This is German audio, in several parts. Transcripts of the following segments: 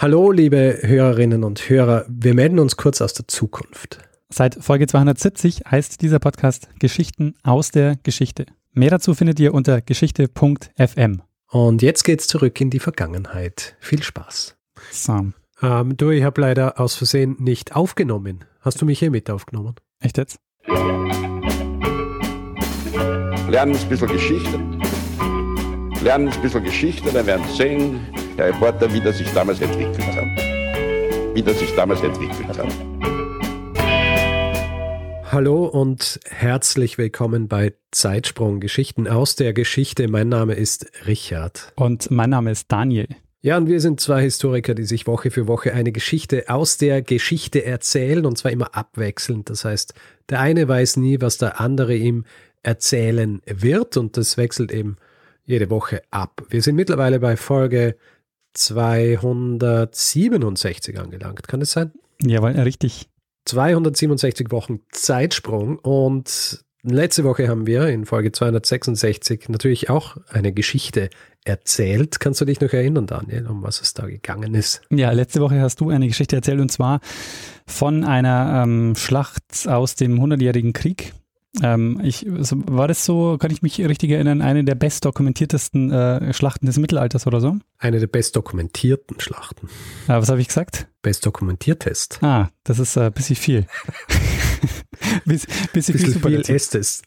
Hallo, liebe Hörerinnen und Hörer. Wir melden uns kurz aus der Zukunft. Seit Folge 270 heißt dieser Podcast Geschichten aus der Geschichte. Mehr dazu findet ihr unter geschichte.fm. Und jetzt geht's zurück in die Vergangenheit. Viel Spaß. So. Ähm, du, ich habe leider aus Versehen nicht aufgenommen. Hast du mich hier mit aufgenommen? Echt jetzt? Lernen ein bisschen Geschichte. Lernen ein bisschen Geschichte, dann werden Sie sehen, Herr Reporter, wie das sich damals entwickelt hat. Wie das sich damals entwickelt hat. Hallo und herzlich willkommen bei Zeitsprung Geschichten aus der Geschichte. Mein Name ist Richard. Und mein Name ist Daniel. Ja, und wir sind zwei Historiker, die sich Woche für Woche eine Geschichte aus der Geschichte erzählen und zwar immer abwechselnd. Das heißt, der eine weiß nie, was der andere ihm erzählen wird und das wechselt eben jede Woche ab. Wir sind mittlerweile bei Folge 267 angelangt. Kann das sein? Jawohl, richtig. 267 Wochen Zeitsprung und letzte Woche haben wir in Folge 266 natürlich auch eine Geschichte erzählt. Kannst du dich noch erinnern, Daniel, um was es da gegangen ist? Ja, letzte Woche hast du eine Geschichte erzählt und zwar von einer ähm, Schlacht aus dem Hundertjährigen Krieg. Ähm, ich, war das so, kann ich mich richtig erinnern, eine der bestdokumentiertesten äh, Schlachten des Mittelalters oder so? Eine der bestdokumentierten Schlachten. Ah, was habe ich gesagt? Bestdokumentiertest. Ah, das ist ein äh, bisschen viel. Biss, bisschen, bisschen viel, viel ist es.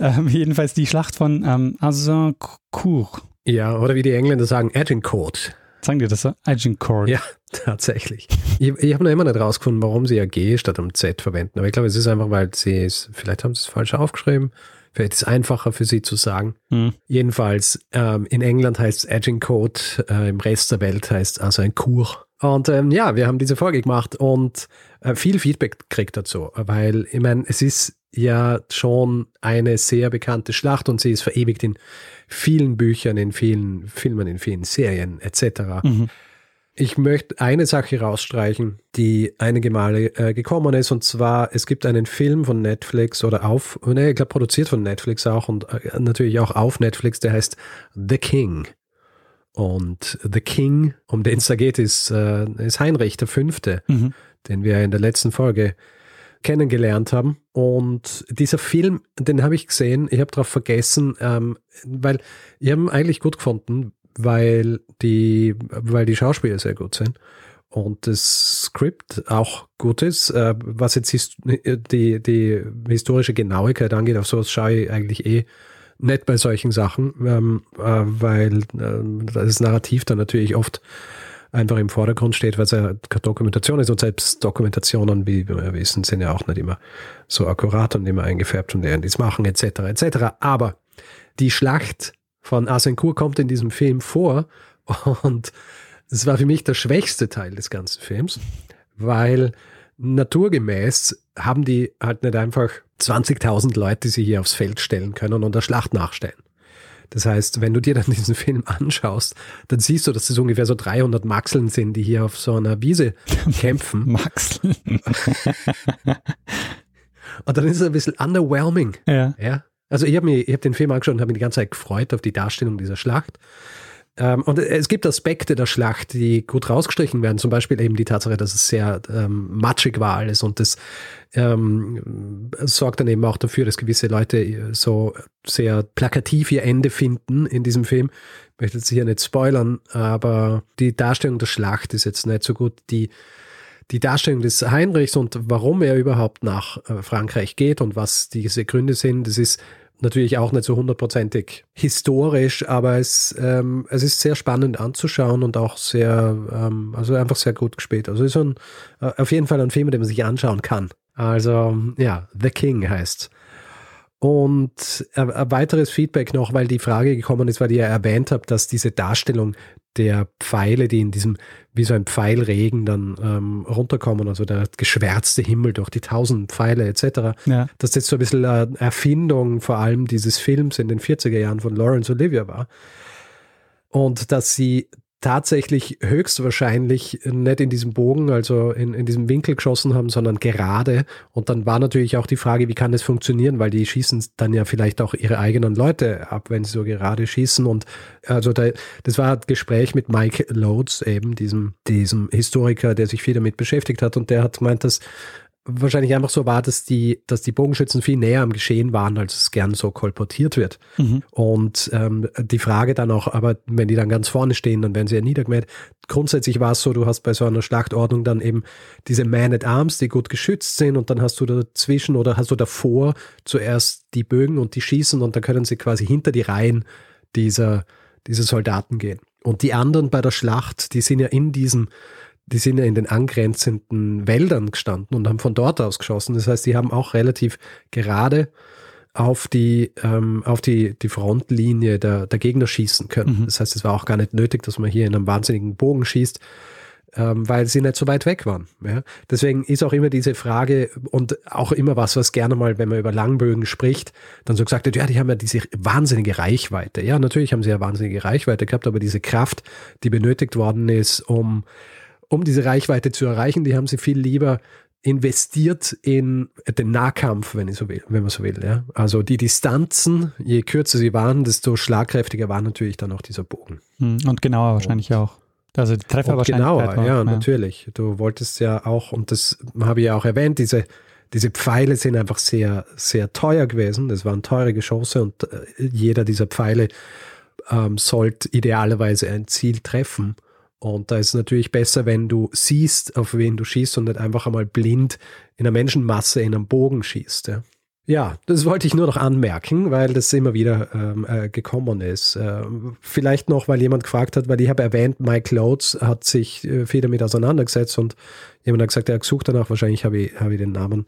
Ähm, jedenfalls die Schlacht von ähm, Azincourt. Ja, oder wie die Engländer sagen, Agincourt. Sagen die das so? Agincourt. Ja, tatsächlich. Ich, ich habe noch immer nicht rausgefunden, warum sie ja G statt am Z verwenden. Aber ich glaube, es ist einfach, weil sie es, vielleicht haben sie es falsch aufgeschrieben. Vielleicht ist es einfacher für sie zu sagen. Hm. Jedenfalls, ähm, in England heißt es Agincourt, äh, im Rest der Welt heißt es also ein Kur. Und ähm, ja, wir haben diese Folge gemacht und äh, viel Feedback kriegt dazu, weil ich meine, es ist ja schon eine sehr bekannte Schlacht und sie ist verewigt in vielen Büchern, in vielen Filmen, in vielen Serien etc. Mhm. Ich möchte eine Sache rausstreichen, die einige Male äh, gekommen ist, und zwar, es gibt einen Film von Netflix oder auf, ne, ich glaube, produziert von Netflix auch und äh, natürlich auch auf Netflix, der heißt The King. Und The King, um den es da geht, ist, äh, ist Heinrich der Fünfte, mhm. den wir in der letzten Folge kennengelernt haben. Und dieser Film, den habe ich gesehen, ich habe darauf vergessen, ähm, weil ich habe ihn eigentlich gut gefunden, weil die, weil die Schauspieler sehr gut sind und das Skript auch gut ist. Äh, was jetzt die, die historische Genauigkeit angeht, auf sowas schaue ich eigentlich eh nicht bei solchen Sachen, ähm, äh, weil äh, das Narrativ dann natürlich oft einfach im Vordergrund steht, weil es ja Dokumentation ist und selbst Dokumentationen, wie wir wissen, sind ja auch nicht immer so akkurat und immer eingefärbt und die es machen etc. etc. Aber die Schlacht von Asencourt kommt in diesem Film vor und es war für mich der schwächste Teil des ganzen Films, weil naturgemäß haben die halt nicht einfach 20.000 Leute, die sie hier aufs Feld stellen können und der Schlacht nachstellen. Das heißt, wenn du dir dann diesen Film anschaust, dann siehst du, dass es ungefähr so 300 Maxeln sind, die hier auf so einer Wiese kämpfen. Maxeln. und dann ist es ein bisschen underwhelming. Ja. ja? Also ich habe habe den Film angeschaut und habe mich die ganze Zeit gefreut auf die Darstellung dieser Schlacht. Ähm, und es gibt Aspekte der Schlacht, die gut rausgestrichen werden. Zum Beispiel eben die Tatsache, dass es sehr ähm, matschig war alles und das ähm, sorgt dann eben auch dafür, dass gewisse Leute so sehr plakativ ihr Ende finden in diesem Film. Ich möchte jetzt hier nicht spoilern, aber die Darstellung der Schlacht ist jetzt nicht so gut. Die die Darstellung des Heinrichs und warum er überhaupt nach äh, Frankreich geht und was diese Gründe sind, das ist natürlich auch nicht so hundertprozentig historisch, aber es, ähm, es ist sehr spannend anzuschauen und auch sehr, ähm, also einfach sehr gut gespielt. Also ist ein, äh, auf jeden Fall ein Film, den man sich anschauen kann. Also ja, The King heißt. Und ein weiteres Feedback noch, weil die Frage gekommen ist, weil ihr erwähnt habt, dass diese Darstellung der Pfeile, die in diesem, wie so ein Pfeilregen dann ähm, runterkommen, also der geschwärzte Himmel durch die tausend Pfeile etc., ja. dass das so ein bisschen eine Erfindung vor allem dieses Films in den 40er Jahren von Lawrence Olivier war. Und dass sie tatsächlich höchstwahrscheinlich nicht in diesem Bogen, also in, in diesem Winkel geschossen haben, sondern gerade. Und dann war natürlich auch die Frage, wie kann das funktionieren, weil die schießen dann ja vielleicht auch ihre eigenen Leute ab, wenn sie so gerade schießen. Und also da, das war ein Gespräch mit Mike Loads, eben diesem, diesem Historiker, der sich viel damit beschäftigt hat. Und der hat gemeint, dass wahrscheinlich einfach so war, dass die, dass die Bogenschützen viel näher am Geschehen waren, als es gern so kolportiert wird. Mhm. Und ähm, die Frage dann auch, aber wenn die dann ganz vorne stehen, dann werden sie ja niedergemäht. Grundsätzlich war es so, du hast bei so einer Schlachtordnung dann eben diese Man at Arms, die gut geschützt sind und dann hast du dazwischen oder hast du davor zuerst die Bögen und die schießen und dann können sie quasi hinter die Reihen dieser, dieser Soldaten gehen. Und die anderen bei der Schlacht, die sind ja in diesem die sind ja in den angrenzenden Wäldern gestanden und haben von dort aus geschossen. Das heißt, die haben auch relativ gerade auf die, ähm, auf die, die Frontlinie der, der Gegner schießen können. Mhm. Das heißt, es war auch gar nicht nötig, dass man hier in einem wahnsinnigen Bogen schießt, ähm, weil sie nicht so weit weg waren. Ja? Deswegen ist auch immer diese Frage und auch immer was, was gerne mal, wenn man über Langbögen spricht, dann so gesagt wird, ja, die haben ja diese wahnsinnige Reichweite. Ja, natürlich haben sie ja wahnsinnige Reichweite gehabt, aber diese Kraft, die benötigt worden ist, um um diese Reichweite zu erreichen, die haben sie viel lieber investiert in den Nahkampf, wenn ich so will, wenn man so will. Ja? Also die Distanzen, je kürzer sie waren, desto schlagkräftiger war natürlich dann auch dieser Bogen. Hm, und genauer wahrscheinlich und, auch. Also die Treffer wahrscheinlich. Genauer, war, ja, ja, natürlich. Du wolltest ja auch, und das habe ich ja auch erwähnt, diese, diese Pfeile sind einfach sehr, sehr teuer gewesen. Das waren teure Geschosse und äh, jeder dieser Pfeile ähm, sollte idealerweise ein Ziel treffen. Und da ist es natürlich besser, wenn du siehst, auf wen du schießt und nicht einfach einmal blind in einer Menschenmasse in einem Bogen schießt. Ja. Ja, das wollte ich nur noch anmerken, weil das immer wieder ähm, äh, gekommen ist. Äh, vielleicht noch, weil jemand gefragt hat, weil ich habe erwähnt, Mike Loads hat sich äh, viel damit auseinandergesetzt und jemand hat gesagt, er hat gesucht danach, wahrscheinlich habe ich, hab ich den Namen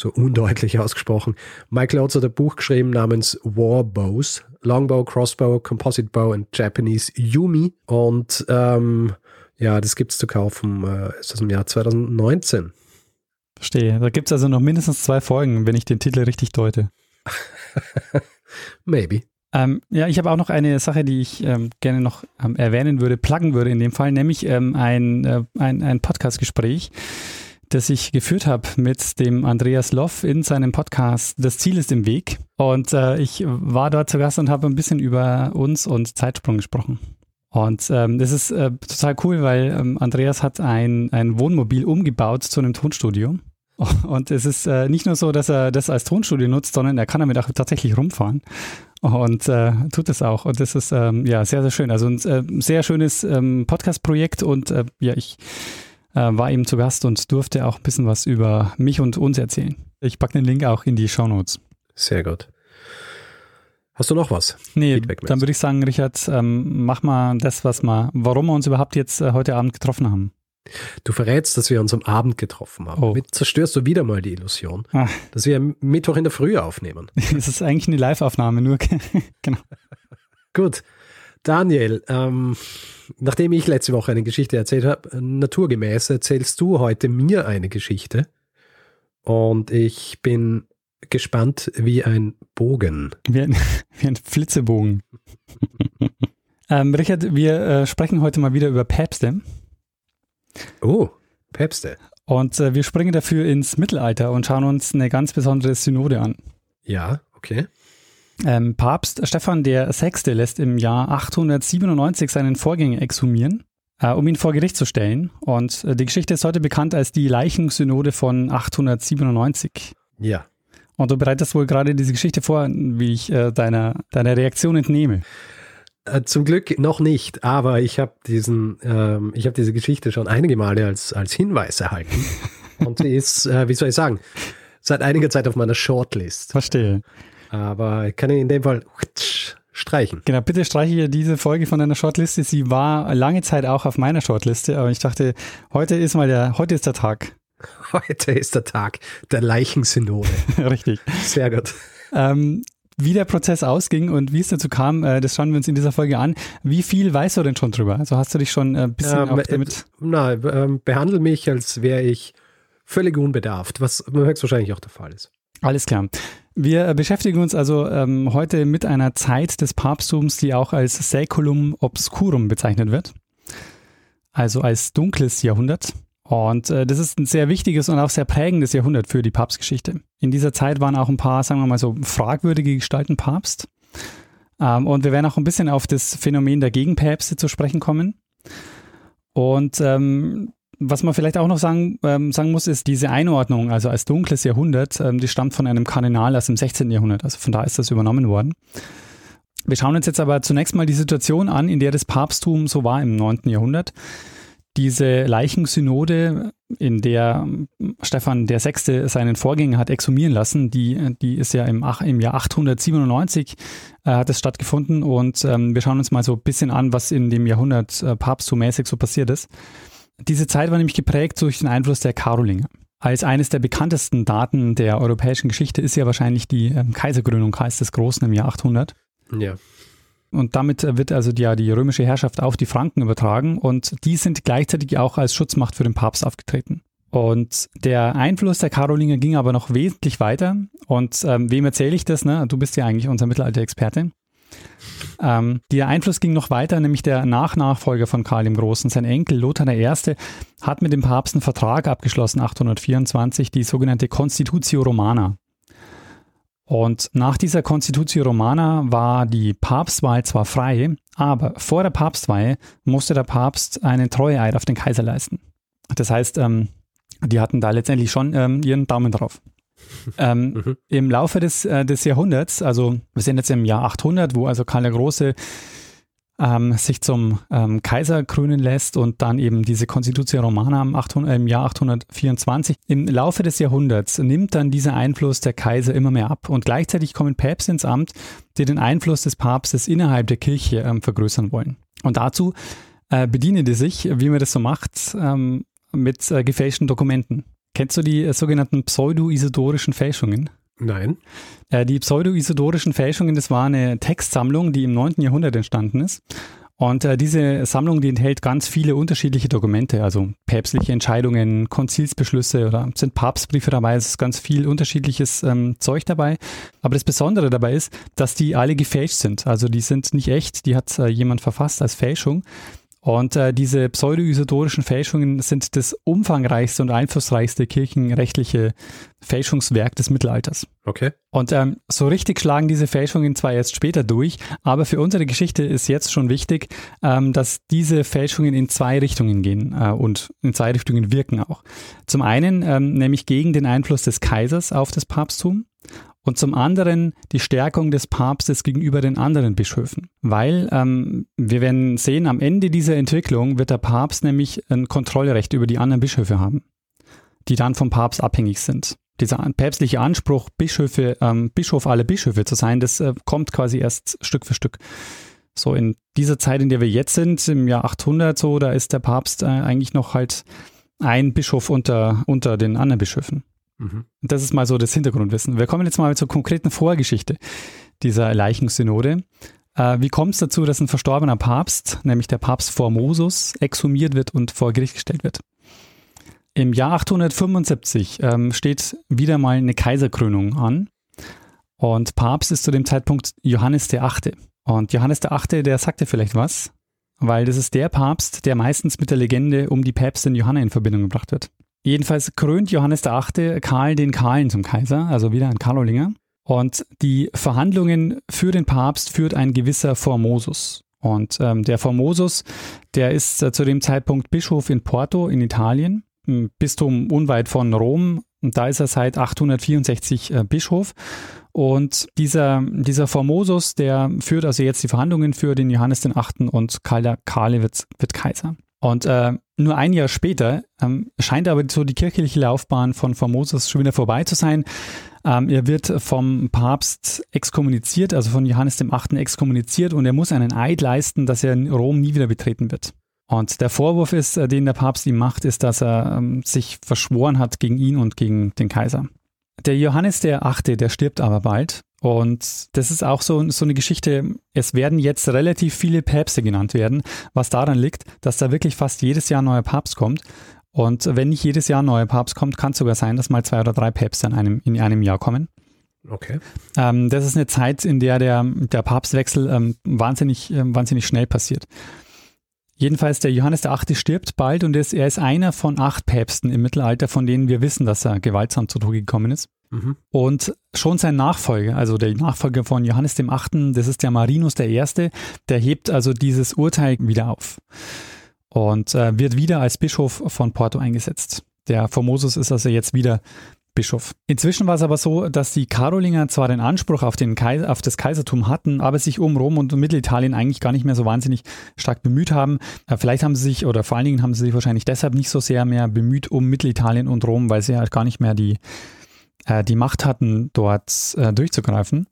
so undeutlich ausgesprochen. Mike Loads hat ein Buch geschrieben namens War Bows, Longbow, Crossbow, Composite Bow and Japanese Yumi. Und ähm, ja, das gibt es zu kaufen. Äh, ist das im Jahr 2019. Verstehe. Da gibt es also noch mindestens zwei Folgen, wenn ich den Titel richtig deute. Maybe. Ähm, ja, ich habe auch noch eine Sache, die ich ähm, gerne noch ähm, erwähnen würde, pluggen würde in dem Fall, nämlich ähm, ein, äh, ein, ein Podcast-Gespräch das ich geführt habe mit dem Andreas Loff in seinem Podcast Das Ziel ist im Weg. Und äh, ich war dort zu Gast und habe ein bisschen über uns und Zeitsprung gesprochen. Und ähm, das ist äh, total cool, weil ähm, Andreas hat ein, ein Wohnmobil umgebaut zu einem Tonstudio. Und es ist äh, nicht nur so, dass er das als Tonstudio nutzt, sondern er kann damit auch tatsächlich rumfahren und äh, tut es auch. Und das ist ähm, ja sehr, sehr schön. Also ein äh, sehr schönes ähm, Podcast-Projekt und äh, ja, ich war eben zu Gast und durfte auch ein bisschen was über mich und uns erzählen. Ich packe den Link auch in die Show Notes. Sehr gut. Hast du noch was? Nee, dann würde ich sagen, Richard, ähm, mach mal das, was wir, warum wir uns überhaupt jetzt äh, heute Abend getroffen haben. Du verrätst, dass wir uns am Abend getroffen haben. Oh. Zerstörst du wieder mal die Illusion, Ach. dass wir Mittwoch in der Früh aufnehmen. Es ist eigentlich eine Live-Aufnahme, nur genau. Gut. Daniel, ähm, nachdem ich letzte Woche eine Geschichte erzählt habe, naturgemäß erzählst du heute mir eine Geschichte. Und ich bin gespannt wie ein Bogen. Wie ein, wie ein Flitzebogen. ähm, Richard, wir äh, sprechen heute mal wieder über Päpste. Oh, Päpste. Und äh, wir springen dafür ins Mittelalter und schauen uns eine ganz besondere Synode an. Ja, okay. Ähm, Papst Stephan der Sechste lässt im Jahr 897 seinen Vorgänger exhumieren, äh, um ihn vor Gericht zu stellen. Und äh, die Geschichte ist heute bekannt als die Leichensynode von 897. Ja. Und du bereitest wohl gerade diese Geschichte vor, wie ich äh, deiner, deiner Reaktion entnehme. Äh, zum Glück noch nicht, aber ich habe diesen, ähm, ich habe diese Geschichte schon einige Male als, als Hinweis erhalten. Und sie ist, äh, wie soll ich sagen, seit einiger Zeit auf meiner Shortlist. Verstehe. Aber ich kann in dem Fall streichen. Genau, bitte streiche diese Folge von deiner Shortliste. Sie war lange Zeit auch auf meiner Shortliste, aber ich dachte, heute ist mal der, heute ist der Tag. Heute ist der Tag der Leichensynode. Richtig. Sehr gut. Ähm, wie der Prozess ausging und wie es dazu kam, äh, das schauen wir uns in dieser Folge an. Wie viel weißt du denn schon drüber? Also hast du dich schon ein bisschen ähm, damit... Äh, na, ähm, behandle mich, als wäre ich völlig unbedarft, was höchstwahrscheinlich auch der Fall ist. Alles klar. Wir beschäftigen uns also ähm, heute mit einer Zeit des Papsttums, die auch als Saeculum Obscurum bezeichnet wird. also als dunkles Jahrhundert. Und äh, das ist ein sehr wichtiges und auch sehr prägendes Jahrhundert für die Papstgeschichte. In dieser Zeit waren auch ein paar, sagen wir mal so, fragwürdige Gestalten Papst. Ähm, und wir werden auch ein bisschen auf das Phänomen der Gegenpäpste zu sprechen kommen. Und ähm, was man vielleicht auch noch sagen, ähm, sagen muss, ist diese Einordnung, also als dunkles Jahrhundert, ähm, die stammt von einem Kardinal aus dem 16. Jahrhundert. Also von da ist das übernommen worden. Wir schauen uns jetzt aber zunächst mal die Situation an, in der das Papsttum so war im 9. Jahrhundert. Diese Leichensynode, in der Stefan VI. seinen Vorgänger hat exhumieren lassen, die, die ist ja im, im Jahr 897 äh, hat es stattgefunden und ähm, wir schauen uns mal so ein bisschen an, was in dem Jahrhundert äh, papsttummäßig so passiert ist. Diese Zeit war nämlich geprägt durch den Einfluss der Karolinger. Als eines der bekanntesten Daten der europäischen Geschichte ist ja wahrscheinlich die ähm, Kaiserkrönung Karls des Großen im Jahr 800. Ja. Und damit wird also die, ja, die römische Herrschaft auf die Franken übertragen und die sind gleichzeitig auch als Schutzmacht für den Papst aufgetreten. Und der Einfluss der Karolinger ging aber noch wesentlich weiter. Und ähm, wem erzähle ich das? Ne? Du bist ja eigentlich unser Mittelalter-Experte. Ähm, der Einfluss ging noch weiter, nämlich der Nachnachfolger von Karl dem Großen, sein Enkel Lothar I., hat mit dem Papst einen Vertrag abgeschlossen, 824, die sogenannte Constitutio Romana. Und nach dieser Constitutio Romana war die Papstwahl zwar frei, aber vor der Papstwahl musste der Papst einen Treueeid auf den Kaiser leisten. Das heißt, ähm, die hatten da letztendlich schon ähm, ihren Daumen drauf. Ähm, mhm. Im Laufe des, äh, des Jahrhunderts, also wir sind jetzt im Jahr 800, wo also Karl der Große ähm, sich zum ähm, Kaiser krönen lässt und dann eben diese Constitution Romana im, 800, im Jahr 824. Im Laufe des Jahrhunderts nimmt dann dieser Einfluss der Kaiser immer mehr ab und gleichzeitig kommen Päpste ins Amt, die den Einfluss des Papstes innerhalb der Kirche ähm, vergrößern wollen. Und dazu äh, bedienen die sich, wie man das so macht, ähm, mit äh, gefälschten Dokumenten. Kennst du die äh, sogenannten pseudo-isidorischen Fälschungen? Nein. Äh, die pseudo-isidorischen Fälschungen, das war eine Textsammlung, die im 9. Jahrhundert entstanden ist. Und äh, diese Sammlung, die enthält ganz viele unterschiedliche Dokumente, also päpstliche Entscheidungen, Konzilsbeschlüsse oder sind Papstbriefe dabei, es ist ganz viel unterschiedliches ähm, Zeug dabei. Aber das Besondere dabei ist, dass die alle gefälscht sind. Also die sind nicht echt, die hat äh, jemand verfasst als Fälschung. Und äh, diese pseudo-isidorischen Fälschungen sind das umfangreichste und einflussreichste kirchenrechtliche Fälschungswerk des Mittelalters. Okay. Und ähm, so richtig schlagen diese Fälschungen zwar erst später durch, aber für unsere Geschichte ist jetzt schon wichtig, ähm, dass diese Fälschungen in zwei Richtungen gehen äh, und in zwei Richtungen wirken auch. Zum einen ähm, nämlich gegen den Einfluss des Kaisers auf das Papsttum und zum anderen die Stärkung des Papstes gegenüber den anderen Bischöfen. Weil ähm, wir werden sehen, am Ende dieser Entwicklung wird der Papst nämlich ein Kontrollrecht über die anderen Bischöfe haben, die dann vom Papst abhängig sind. Dieser päpstliche Anspruch, Bischöfe, ähm, Bischof aller Bischöfe zu sein, das äh, kommt quasi erst Stück für Stück. So in dieser Zeit, in der wir jetzt sind, im Jahr 800 so, da ist der Papst äh, eigentlich noch halt ein Bischof unter, unter den anderen Bischöfen. Mhm. Das ist mal so das Hintergrundwissen. Wir kommen jetzt mal zur konkreten Vorgeschichte dieser Leichensynode. Äh, wie kommt es dazu, dass ein verstorbener Papst, nämlich der Papst Formosus, exhumiert wird und vor Gericht gestellt wird? Im Jahr 875 ähm, steht wieder mal eine Kaiserkrönung an und Papst ist zu dem Zeitpunkt Johannes der Achte. Und Johannes der Achte, der sagte vielleicht was, weil das ist der Papst, der meistens mit der Legende um die Päpstin Johanna in Verbindung gebracht wird. Jedenfalls krönt Johannes VIII. Karl den Kahlen zum Kaiser, also wieder ein Karolinger. Und die Verhandlungen für den Papst führt ein gewisser Formosus. Und ähm, der Formosus, der ist äh, zu dem Zeitpunkt Bischof in Porto in Italien, im Bistum unweit von Rom. Und da ist er seit 864 äh, Bischof. Und dieser, dieser Formosus, der führt also jetzt die Verhandlungen für den Johannes VIII. und Karl Kahle wird, wird Kaiser. Und äh, nur ein Jahr später ähm, scheint aber so die kirchliche Laufbahn von Formosus schon wieder vorbei zu sein. Ähm, er wird vom Papst exkommuniziert, also von Johannes dem Achten exkommuniziert und er muss einen Eid leisten, dass er Rom nie wieder betreten wird. Und der Vorwurf ist, äh, den der Papst ihm macht, ist, dass er ähm, sich verschworen hat gegen ihn und gegen den Kaiser. Der Johannes der Achte, der stirbt aber bald und das ist auch so, so eine Geschichte, es werden jetzt relativ viele Päpste genannt werden, was daran liegt, dass da wirklich fast jedes Jahr ein neuer Papst kommt. Und wenn nicht jedes Jahr ein neuer Papst kommt, kann es sogar sein, dass mal zwei oder drei Päpste in einem, in einem Jahr kommen. Okay. Ähm, das ist eine Zeit, in der der, der Papstwechsel ähm, wahnsinnig, äh, wahnsinnig schnell passiert. Jedenfalls der Johannes der Achte stirbt bald und er ist einer von acht Päpsten im Mittelalter, von denen wir wissen, dass er gewaltsam zu Tode gekommen ist. Mhm. Und schon sein Nachfolger, also der Nachfolger von Johannes dem Achten, das ist der Marinus der Erste, der hebt also dieses Urteil wieder auf und äh, wird wieder als Bischof von Porto eingesetzt. Der Formosus ist also jetzt wieder Bischof. Inzwischen war es aber so, dass die Karolinger zwar den Anspruch auf, den Kaiser, auf das Kaisertum hatten, aber sich um Rom und Mittelitalien eigentlich gar nicht mehr so wahnsinnig stark bemüht haben. Äh, vielleicht haben sie sich, oder vor allen Dingen haben sie sich wahrscheinlich deshalb nicht so sehr mehr bemüht um Mittelitalien und Rom, weil sie halt gar nicht mehr die, äh, die Macht hatten, dort äh, durchzugreifen.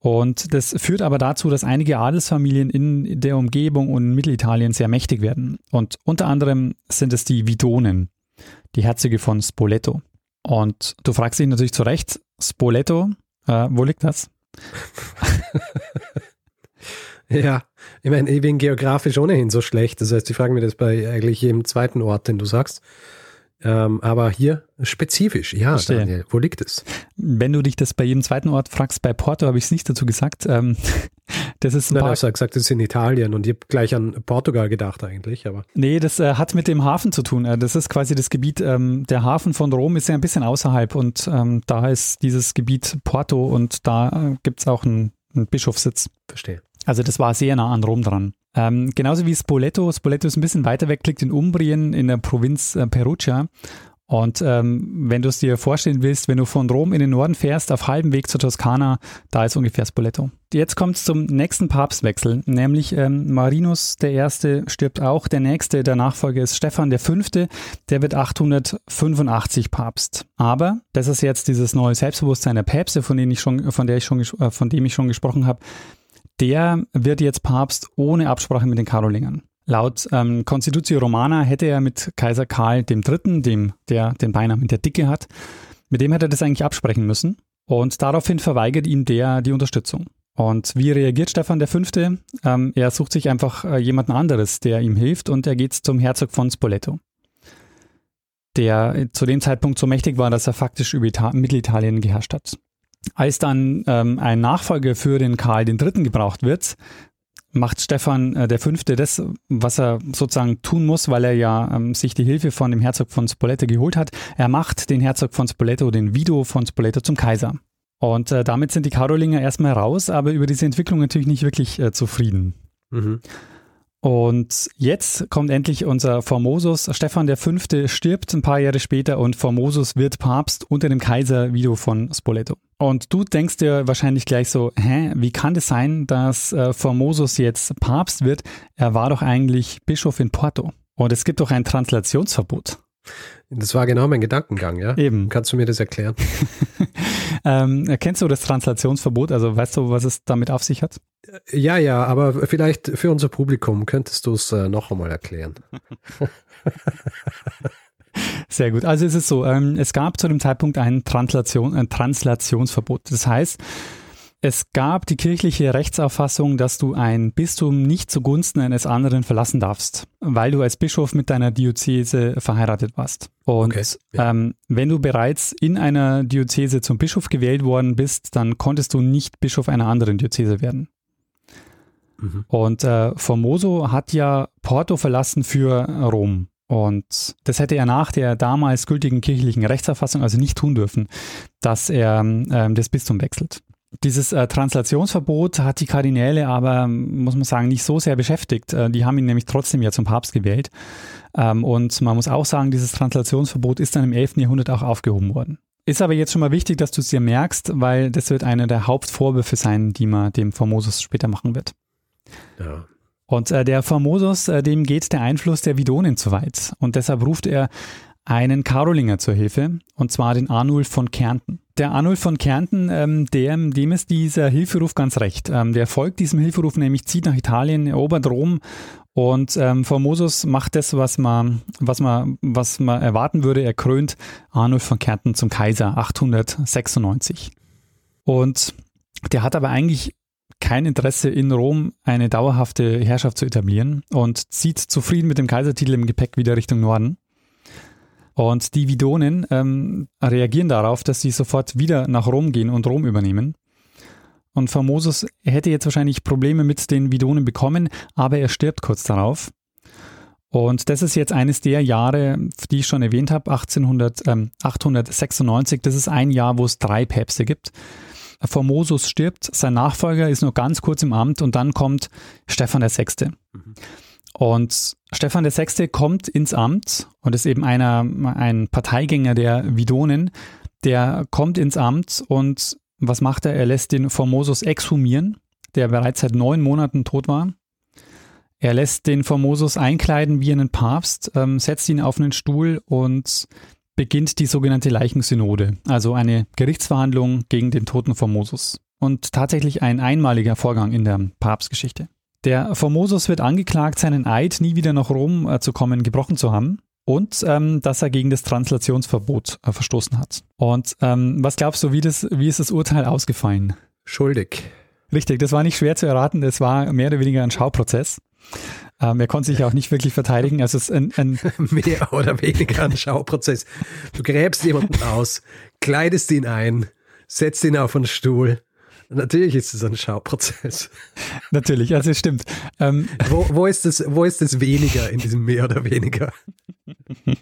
Und das führt aber dazu, dass einige Adelsfamilien in der Umgebung und Mittelitalien sehr mächtig werden. Und unter anderem sind es die Vidonen, die Herzöge von Spoleto. Und du fragst dich natürlich zu Recht, Spoleto, äh, wo liegt das? ja, ich meine, ich bin geografisch ohnehin so schlecht. Das heißt, ich frage mir das bei eigentlich jedem zweiten Ort, den du sagst. Ähm, aber hier spezifisch, ja, Verstehe. Daniel, wo liegt es? Wenn du dich das bei jedem zweiten Ort fragst, bei Porto habe ich es nicht dazu gesagt. Ähm, das ist ein Nein, du hast gesagt, das ist in Italien und ich habe gleich an Portugal gedacht eigentlich. Aber. Nee, das äh, hat mit dem Hafen zu tun. Äh, das ist quasi das Gebiet, ähm, der Hafen von Rom ist ja ein bisschen außerhalb und ähm, da ist dieses Gebiet Porto und da äh, gibt es auch einen, einen Bischofssitz. Verstehe. Also das war sehr nah an Rom dran. Ähm, genauso wie Spoleto. Spoleto ist ein bisschen weiter weg, liegt in Umbrien in der Provinz äh, Perugia. Und ähm, wenn du es dir vorstellen willst, wenn du von Rom in den Norden fährst, auf halbem Weg zur Toskana, da ist ungefähr Spoleto. Jetzt kommt es zum nächsten Papstwechsel, nämlich ähm, Marinus I. stirbt auch. Der nächste, der Nachfolger ist Stephan V., der wird 885 Papst. Aber, das ist jetzt dieses neue Selbstbewusstsein der Päpste, von, denen ich schon, von, der ich schon, äh, von dem ich schon gesprochen habe, der wird jetzt Papst ohne Absprache mit den Karolingern. Laut ähm, Constitutio Romana hätte er mit Kaiser Karl III., dem, der den Beinamen der Dicke hat, mit dem hätte er das eigentlich absprechen müssen. Und daraufhin verweigert ihm der die Unterstützung. Und wie reagiert Stefan V.? Ähm, er sucht sich einfach äh, jemanden anderes, der ihm hilft und er geht zum Herzog von Spoleto, der zu dem Zeitpunkt so mächtig war, dass er faktisch über Ita Mittelitalien geherrscht hat. Als dann ähm, ein Nachfolger für den Karl III. gebraucht wird, macht Stefan äh, der Fünfte das, was er sozusagen tun muss, weil er ja ähm, sich die Hilfe von dem Herzog von Spoleto geholt hat. Er macht den Herzog von Spoleto, den Vido von Spoleto zum Kaiser. Und äh, damit sind die Karolinger erstmal raus, aber über diese Entwicklung natürlich nicht wirklich äh, zufrieden. Mhm. Und jetzt kommt endlich unser Formosus. Stefan V. stirbt ein paar Jahre später und Formosus wird Papst unter dem Kaiser Vido von Spoleto. Und du denkst dir wahrscheinlich gleich so, hä, wie kann das sein, dass äh, Formosus jetzt Papst wird? Er war doch eigentlich Bischof in Porto. Und es gibt doch ein Translationsverbot. Das war genau mein Gedankengang, ja? Eben. Kannst du mir das erklären? ähm, kennst du das Translationsverbot? Also weißt du, was es damit auf sich hat? Ja, ja, aber vielleicht für unser Publikum könntest du es äh, noch einmal erklären. Sehr gut. Also es ist so, ähm, es gab zu dem Zeitpunkt ein, Translation, ein Translationsverbot. Das heißt, es gab die kirchliche Rechtsauffassung, dass du ein Bistum nicht zugunsten eines anderen verlassen darfst, weil du als Bischof mit deiner Diözese verheiratet warst. Und okay, ähm, wenn du bereits in einer Diözese zum Bischof gewählt worden bist, dann konntest du nicht Bischof einer anderen Diözese werden. Mhm. Und äh, Formoso hat ja Porto verlassen für Rom. Und das hätte er nach der damals gültigen kirchlichen Rechtsauffassung also nicht tun dürfen, dass er ähm, das Bistum wechselt. Dieses äh, Translationsverbot hat die Kardinäle aber, muss man sagen, nicht so sehr beschäftigt. Äh, die haben ihn nämlich trotzdem ja zum Papst gewählt. Ähm, und man muss auch sagen, dieses Translationsverbot ist dann im 11. Jahrhundert auch aufgehoben worden. Ist aber jetzt schon mal wichtig, dass du es dir merkst, weil das wird einer der Hauptvorwürfe sein, die man dem Formosus später machen wird. Ja. Und äh, der Formosus, äh, dem geht der Einfluss der Vidonen zu weit. Und deshalb ruft er einen Karolinger zur Hilfe, und zwar den Arnulf von Kärnten. Der Arnulf von Kärnten, ähm, dem, dem ist dieser Hilferuf ganz recht. Ähm, der folgt diesem Hilferuf, nämlich zieht nach Italien, erobert Rom und ähm, Formosus macht das, was man, was, man, was man erwarten würde. Er krönt Arnulf von Kärnten zum Kaiser 896. Und der hat aber eigentlich kein Interesse in Rom eine dauerhafte Herrschaft zu etablieren und zieht zufrieden mit dem Kaisertitel im Gepäck wieder Richtung Norden. Und die Vidonen ähm, reagieren darauf, dass sie sofort wieder nach Rom gehen und Rom übernehmen. und Formosus hätte jetzt wahrscheinlich Probleme mit den Vidonen bekommen, aber er stirbt kurz darauf. Und das ist jetzt eines der Jahre, die ich schon erwähnt habe, 1800, ähm, 896. Das ist ein Jahr, wo es drei Päpste gibt. Formosus stirbt, sein Nachfolger ist nur ganz kurz im Amt und dann kommt Stefan VI. Mhm. Und Stefan VI. kommt ins Amt und ist eben einer, ein Parteigänger der Vidonen. Der kommt ins Amt und was macht er? Er lässt den Formosus exhumieren, der bereits seit neun Monaten tot war. Er lässt den Formosus einkleiden wie einen Papst, ähm, setzt ihn auf einen Stuhl und beginnt die sogenannte Leichensynode, also eine Gerichtsverhandlung gegen den toten Formosus. Und tatsächlich ein einmaliger Vorgang in der Papstgeschichte. Der Formosus wird angeklagt, seinen Eid nie wieder nach Rom äh, zu kommen gebrochen zu haben und ähm, dass er gegen das Translationsverbot äh, verstoßen hat. Und ähm, was glaubst du, wie, das, wie ist das Urteil ausgefallen? Schuldig. Richtig, das war nicht schwer zu erraten, es war mehr oder weniger ein Schauprozess. Ähm, er konnte sich auch nicht wirklich verteidigen. Also es ist ein, ein mehr oder weniger ein Schauprozess. Du gräbst jemanden aus, kleidest ihn ein, setzt ihn auf einen Stuhl. Natürlich ist es ein Schauprozess. Natürlich, also es stimmt. Ähm, wo, wo, ist das, wo ist das weniger in diesem mehr oder weniger?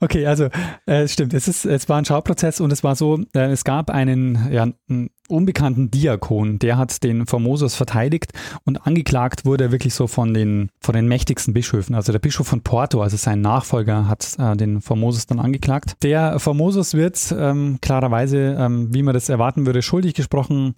Okay, also äh, es stimmt. Es, ist, es war ein Schauprozess und es war so, äh, es gab einen, ja, einen unbekannten Diakon, der hat den Formosus verteidigt und angeklagt wurde wirklich so von den, von den mächtigsten Bischöfen. Also der Bischof von Porto, also sein Nachfolger, hat äh, den Formosus dann angeklagt. Der Formosus wird ähm, klarerweise, ähm, wie man das erwarten würde, schuldig gesprochen.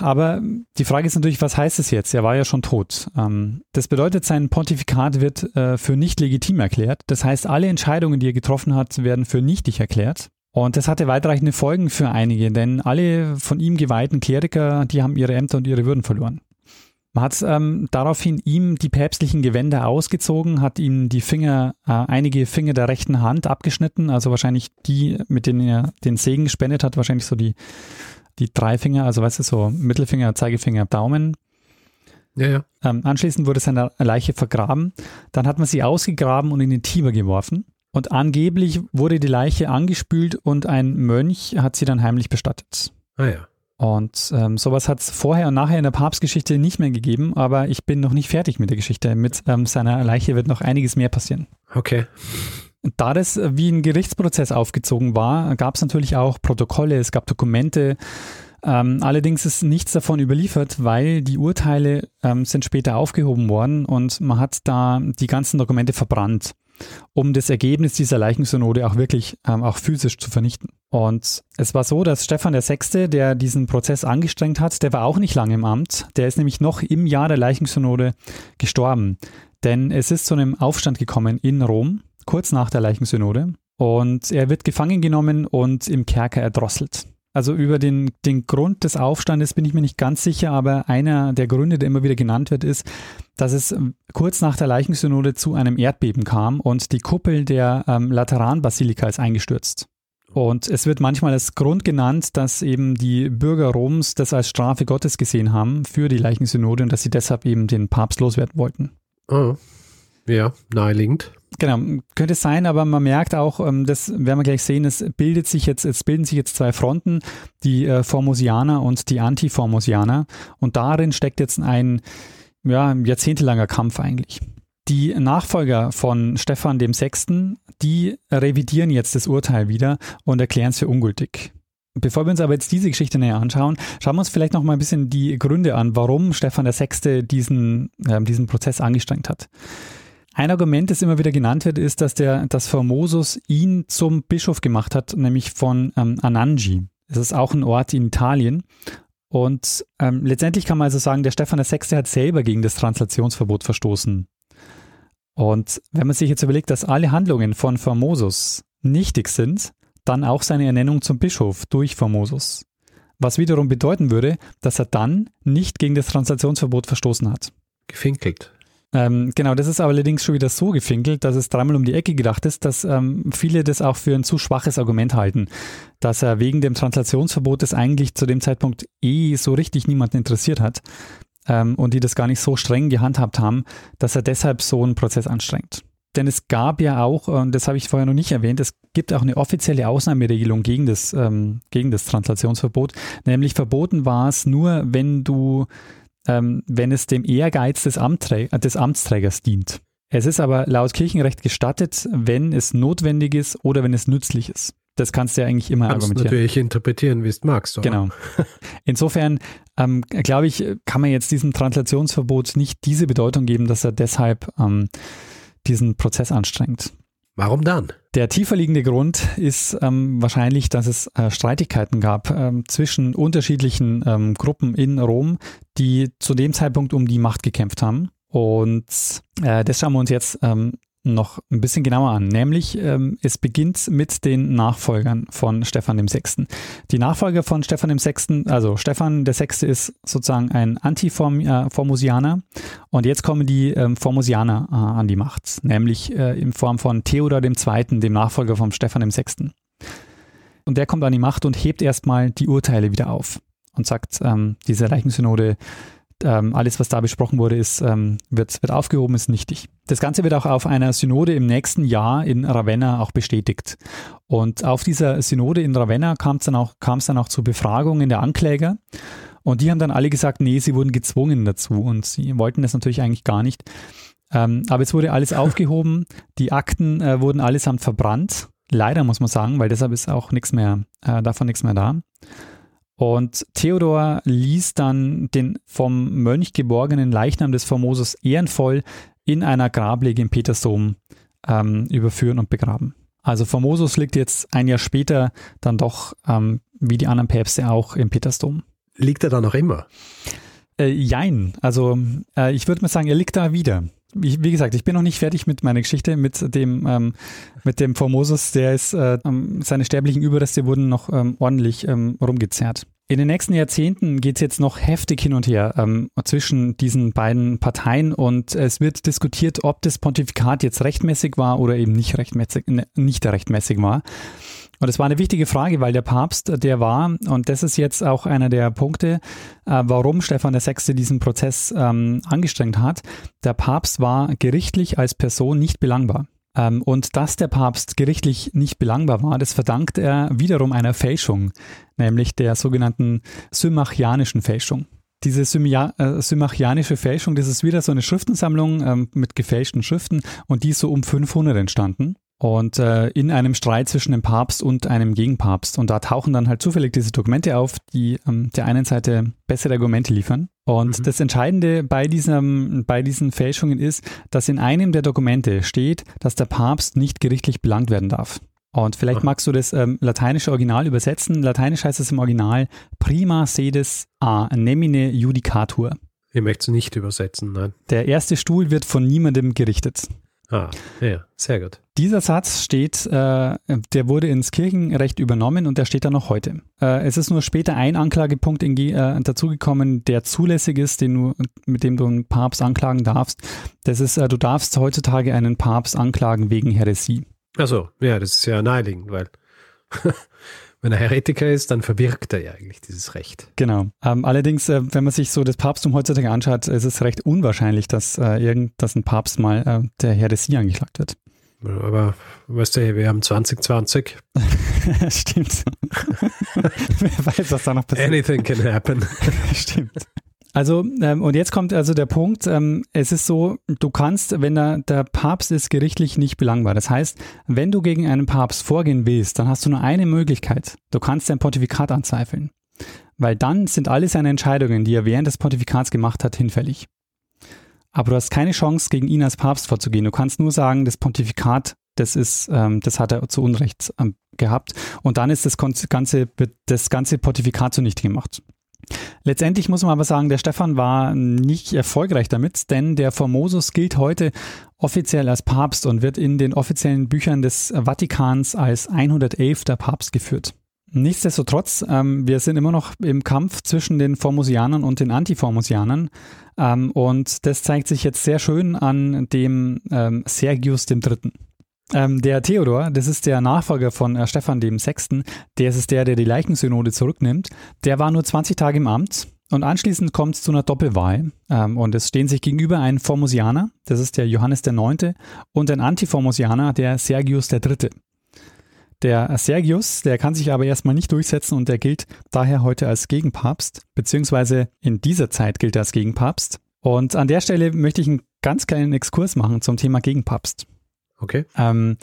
Aber die Frage ist natürlich, was heißt es jetzt? Er war ja schon tot. Ähm, das bedeutet, sein Pontifikat wird äh, für nicht legitim erklärt. Das heißt, alle Entscheidungen, die er getroffen hat, werden für nichtig erklärt. Und das hatte weitreichende Folgen für einige, denn alle von ihm geweihten Kleriker, die haben ihre Ämter und ihre Würden verloren. Man hat ähm, daraufhin ihm die päpstlichen Gewänder ausgezogen, hat ihm die Finger, äh, einige Finger der rechten Hand abgeschnitten, also wahrscheinlich die, mit denen er den Segen gespendet hat, wahrscheinlich so die, die drei Finger, also weißt du, so Mittelfinger, Zeigefinger, Daumen. Ja, ja. Ähm, anschließend wurde seine Leiche vergraben. Dann hat man sie ausgegraben und in den Tiber geworfen. Und angeblich wurde die Leiche angespült und ein Mönch hat sie dann heimlich bestattet. Ah ja. Und ähm, sowas hat es vorher und nachher in der Papstgeschichte nicht mehr gegeben, aber ich bin noch nicht fertig mit der Geschichte. Mit ähm, seiner Leiche wird noch einiges mehr passieren. Okay. Da das wie ein Gerichtsprozess aufgezogen war, gab es natürlich auch Protokolle, es gab Dokumente. Ähm, allerdings ist nichts davon überliefert, weil die Urteile ähm, sind später aufgehoben worden und man hat da die ganzen Dokumente verbrannt um das Ergebnis dieser Leichensynode auch wirklich ähm, auch physisch zu vernichten. Und es war so, dass Stefan VI., der diesen Prozess angestrengt hat, der war auch nicht lange im Amt. Der ist nämlich noch im Jahr der Leichensynode gestorben. Denn es ist zu einem Aufstand gekommen in Rom, kurz nach der Leichensynode. Und er wird gefangen genommen und im Kerker erdrosselt. Also über den, den Grund des Aufstandes bin ich mir nicht ganz sicher, aber einer der Gründe, der immer wieder genannt wird, ist, dass es ähm, kurz nach der Leichensynode zu einem Erdbeben kam und die Kuppel der ähm, Lateranbasilika ist eingestürzt. Und es wird manchmal als Grund genannt, dass eben die Bürger Roms das als Strafe Gottes gesehen haben für die Leichensynode und dass sie deshalb eben den Papst loswerden wollten. Oh. Ja, naheliegend. Genau, könnte es sein, aber man merkt auch, ähm, das werden wir gleich sehen, es bildet sich jetzt, es bilden sich jetzt zwei Fronten, die äh, Formosianer und die Antiformosianer. Und darin steckt jetzt ein ja, jahrzehntelanger Kampf eigentlich. Die Nachfolger von Stefan dem Sechsten, die revidieren jetzt das Urteil wieder und erklären es für ungültig. Bevor wir uns aber jetzt diese Geschichte näher anschauen, schauen wir uns vielleicht noch mal ein bisschen die Gründe an, warum Stefan der Sechste diesen, äh, diesen Prozess angestrengt hat. Ein Argument, das immer wieder genannt wird, ist, dass der, dass Formosus ihn zum Bischof gemacht hat, nämlich von ähm, Anangi. Das ist auch ein Ort in Italien. Und ähm, letztendlich kann man also sagen, der Stefan VI. hat selber gegen das Translationsverbot verstoßen. Und wenn man sich jetzt überlegt, dass alle Handlungen von Formosus nichtig sind, dann auch seine Ernennung zum Bischof durch Formosus. Was wiederum bedeuten würde, dass er dann nicht gegen das Translationsverbot verstoßen hat. Gefinkelt. Ähm, genau, das ist allerdings schon wieder so gefinkelt, dass es dreimal um die Ecke gedacht ist, dass ähm, viele das auch für ein zu schwaches Argument halten, dass er wegen dem Translationsverbot das eigentlich zu dem Zeitpunkt eh so richtig niemanden interessiert hat ähm, und die das gar nicht so streng gehandhabt haben, dass er deshalb so einen Prozess anstrengt. denn es gab ja auch, und das habe ich vorher noch nicht erwähnt, es gibt auch eine offizielle Ausnahmeregelung gegen das, ähm, gegen das Translationsverbot. Nämlich verboten war es nur, wenn du, ähm, wenn es dem Ehrgeiz des, Amträ des Amtsträgers dient. Es ist aber laut Kirchenrecht gestattet, wenn es notwendig ist oder wenn es nützlich ist. Das kannst du ja eigentlich immer kannst argumentieren. natürlich interpretieren, wie es magst. Oder? Genau. Insofern ähm, glaube ich, kann man jetzt diesem Translationsverbot nicht diese Bedeutung geben, dass er deshalb ähm, diesen Prozess anstrengt. Warum dann? Der tiefer liegende Grund ist ähm, wahrscheinlich, dass es äh, Streitigkeiten gab ähm, zwischen unterschiedlichen ähm, Gruppen in Rom, die zu dem Zeitpunkt um die Macht gekämpft haben. Und äh, das schauen wir uns jetzt ähm, noch ein bisschen genauer an. Nämlich, ähm, es beginnt mit den Nachfolgern von Stefan dem Sechsten. Die Nachfolger von Stefan dem Sechsten, also Stefan der Sechste ist sozusagen ein Antiformusianer und jetzt kommen die ähm, Formusianer äh, an die Macht, nämlich äh, in Form von Theodor dem Zweiten, dem Nachfolger von Stefan dem Sechsten. Und der kommt an die Macht und hebt erstmal die Urteile wieder auf und sagt, ähm, diese Reichensynode ähm, alles, was da besprochen wurde, ist, ähm, wird, wird aufgehoben, ist nichtig. Das Ganze wird auch auf einer Synode im nächsten Jahr in Ravenna auch bestätigt. Und auf dieser Synode in Ravenna kam es dann, auch, dann auch zu Befragungen der Ankläger. Und die haben dann alle gesagt, nee, sie wurden gezwungen dazu und sie wollten das natürlich eigentlich gar nicht. Ähm, aber es wurde alles aufgehoben, die Akten äh, wurden allesamt verbrannt. Leider muss man sagen, weil deshalb ist auch nichts mehr, äh, davon nichts mehr da. Und Theodor ließ dann den vom Mönch geborgenen Leichnam des Formosus ehrenvoll in einer Grablege im Petersdom ähm, überführen und begraben. Also Formosus liegt jetzt ein Jahr später dann doch, ähm, wie die anderen Päpste auch, im Petersdom. Liegt er da noch immer? Äh, jein. Also äh, ich würde mal sagen, er liegt da wieder. Wie gesagt, ich bin noch nicht fertig mit meiner Geschichte mit dem ähm, mit dem Formosus. Der ist äh, ähm, seine sterblichen Überreste wurden noch ähm, ordentlich ähm, rumgezerrt. In den nächsten Jahrzehnten geht es jetzt noch heftig hin und her ähm, zwischen diesen beiden Parteien und es wird diskutiert, ob das Pontifikat jetzt rechtmäßig war oder eben nicht rechtmäßig, ne, nicht rechtmäßig war. Und es war eine wichtige Frage, weil der Papst, der war, und das ist jetzt auch einer der Punkte, äh, warum Stefan VI. diesen Prozess ähm, angestrengt hat. Der Papst war gerichtlich als Person nicht belangbar. Ähm, und dass der Papst gerichtlich nicht belangbar war, das verdankt er wiederum einer Fälschung, nämlich der sogenannten Symachianischen Fälschung. Diese äh, Symachianische Fälschung, das ist wieder so eine Schriftensammlung ähm, mit gefälschten Schriften und die ist so um 500 entstanden. Und äh, in einem Streit zwischen dem Papst und einem Gegenpapst. Und da tauchen dann halt zufällig diese Dokumente auf, die ähm, der einen Seite bessere Argumente liefern. Und mhm. das Entscheidende bei, diesem, bei diesen Fälschungen ist, dass in einem der Dokumente steht, dass der Papst nicht gerichtlich belangt werden darf. Und vielleicht magst du das ähm, lateinische Original übersetzen. Lateinisch heißt es im Original prima sedes a nemine judicatur. Ich möchte es nicht übersetzen, nein. Der erste Stuhl wird von niemandem gerichtet. Ah, ja, sehr gut. Dieser Satz steht, äh, der wurde ins Kirchenrecht übernommen und der steht da noch heute. Äh, es ist nur später ein Anklagepunkt in, äh, dazugekommen, der zulässig ist, den du, mit dem du einen Papst anklagen darfst. Das ist, äh, du darfst heutzutage einen Papst anklagen wegen Häresie. Also, ja, das ist ja naheliegend, weil wenn er Heretiker ist, dann verbirgt er ja eigentlich dieses Recht. Genau. Ähm, allerdings, äh, wenn man sich so das Papsttum heutzutage anschaut, ist es recht unwahrscheinlich, dass, äh, irgend, dass ein Papst mal äh, der Heresie angeklagt wird. Aber weißt du, wir haben 2020. Stimmt. Wer weiß, was da noch passiert. Anything can happen. Stimmt. Also, ähm, und jetzt kommt also der Punkt, ähm, es ist so, du kannst, wenn der, der Papst ist gerichtlich nicht belangbar. Das heißt, wenn du gegen einen Papst vorgehen willst, dann hast du nur eine Möglichkeit. Du kannst sein Pontifikat anzweifeln. Weil dann sind alle seine Entscheidungen, die er während des Pontifikats gemacht hat, hinfällig. Aber du hast keine Chance, gegen ihn als Papst vorzugehen. Du kannst nur sagen, das Pontifikat, das ist, ähm, das hat er zu Unrecht ähm, gehabt. Und dann ist das ganze, das ganze Pontifikat zunichte gemacht. Letztendlich muss man aber sagen, der Stefan war nicht erfolgreich damit, denn der Formosus gilt heute offiziell als Papst und wird in den offiziellen Büchern des Vatikans als 111. Papst geführt. Nichtsdestotrotz, ähm, wir sind immer noch im Kampf zwischen den Formusianern und den Antiformusianern. Ähm, und das zeigt sich jetzt sehr schön an dem ähm, Sergius III. Ähm, der Theodor, das ist der Nachfolger von äh, Stefan dem Sechsten, der ist der, der die Leichensynode zurücknimmt. Der war nur 20 Tage im Amt Und anschließend kommt es zu einer Doppelwahl. Ähm, und es stehen sich gegenüber ein Formusianer, das ist der Johannes IX., und ein Antiformusianer, der Sergius III. Der Sergius, der kann sich aber erstmal nicht durchsetzen und der gilt daher heute als Gegenpapst, beziehungsweise in dieser Zeit gilt er als Gegenpapst. Und an der Stelle möchte ich einen ganz kleinen Exkurs machen zum Thema Gegenpapst. Okay. Ähm,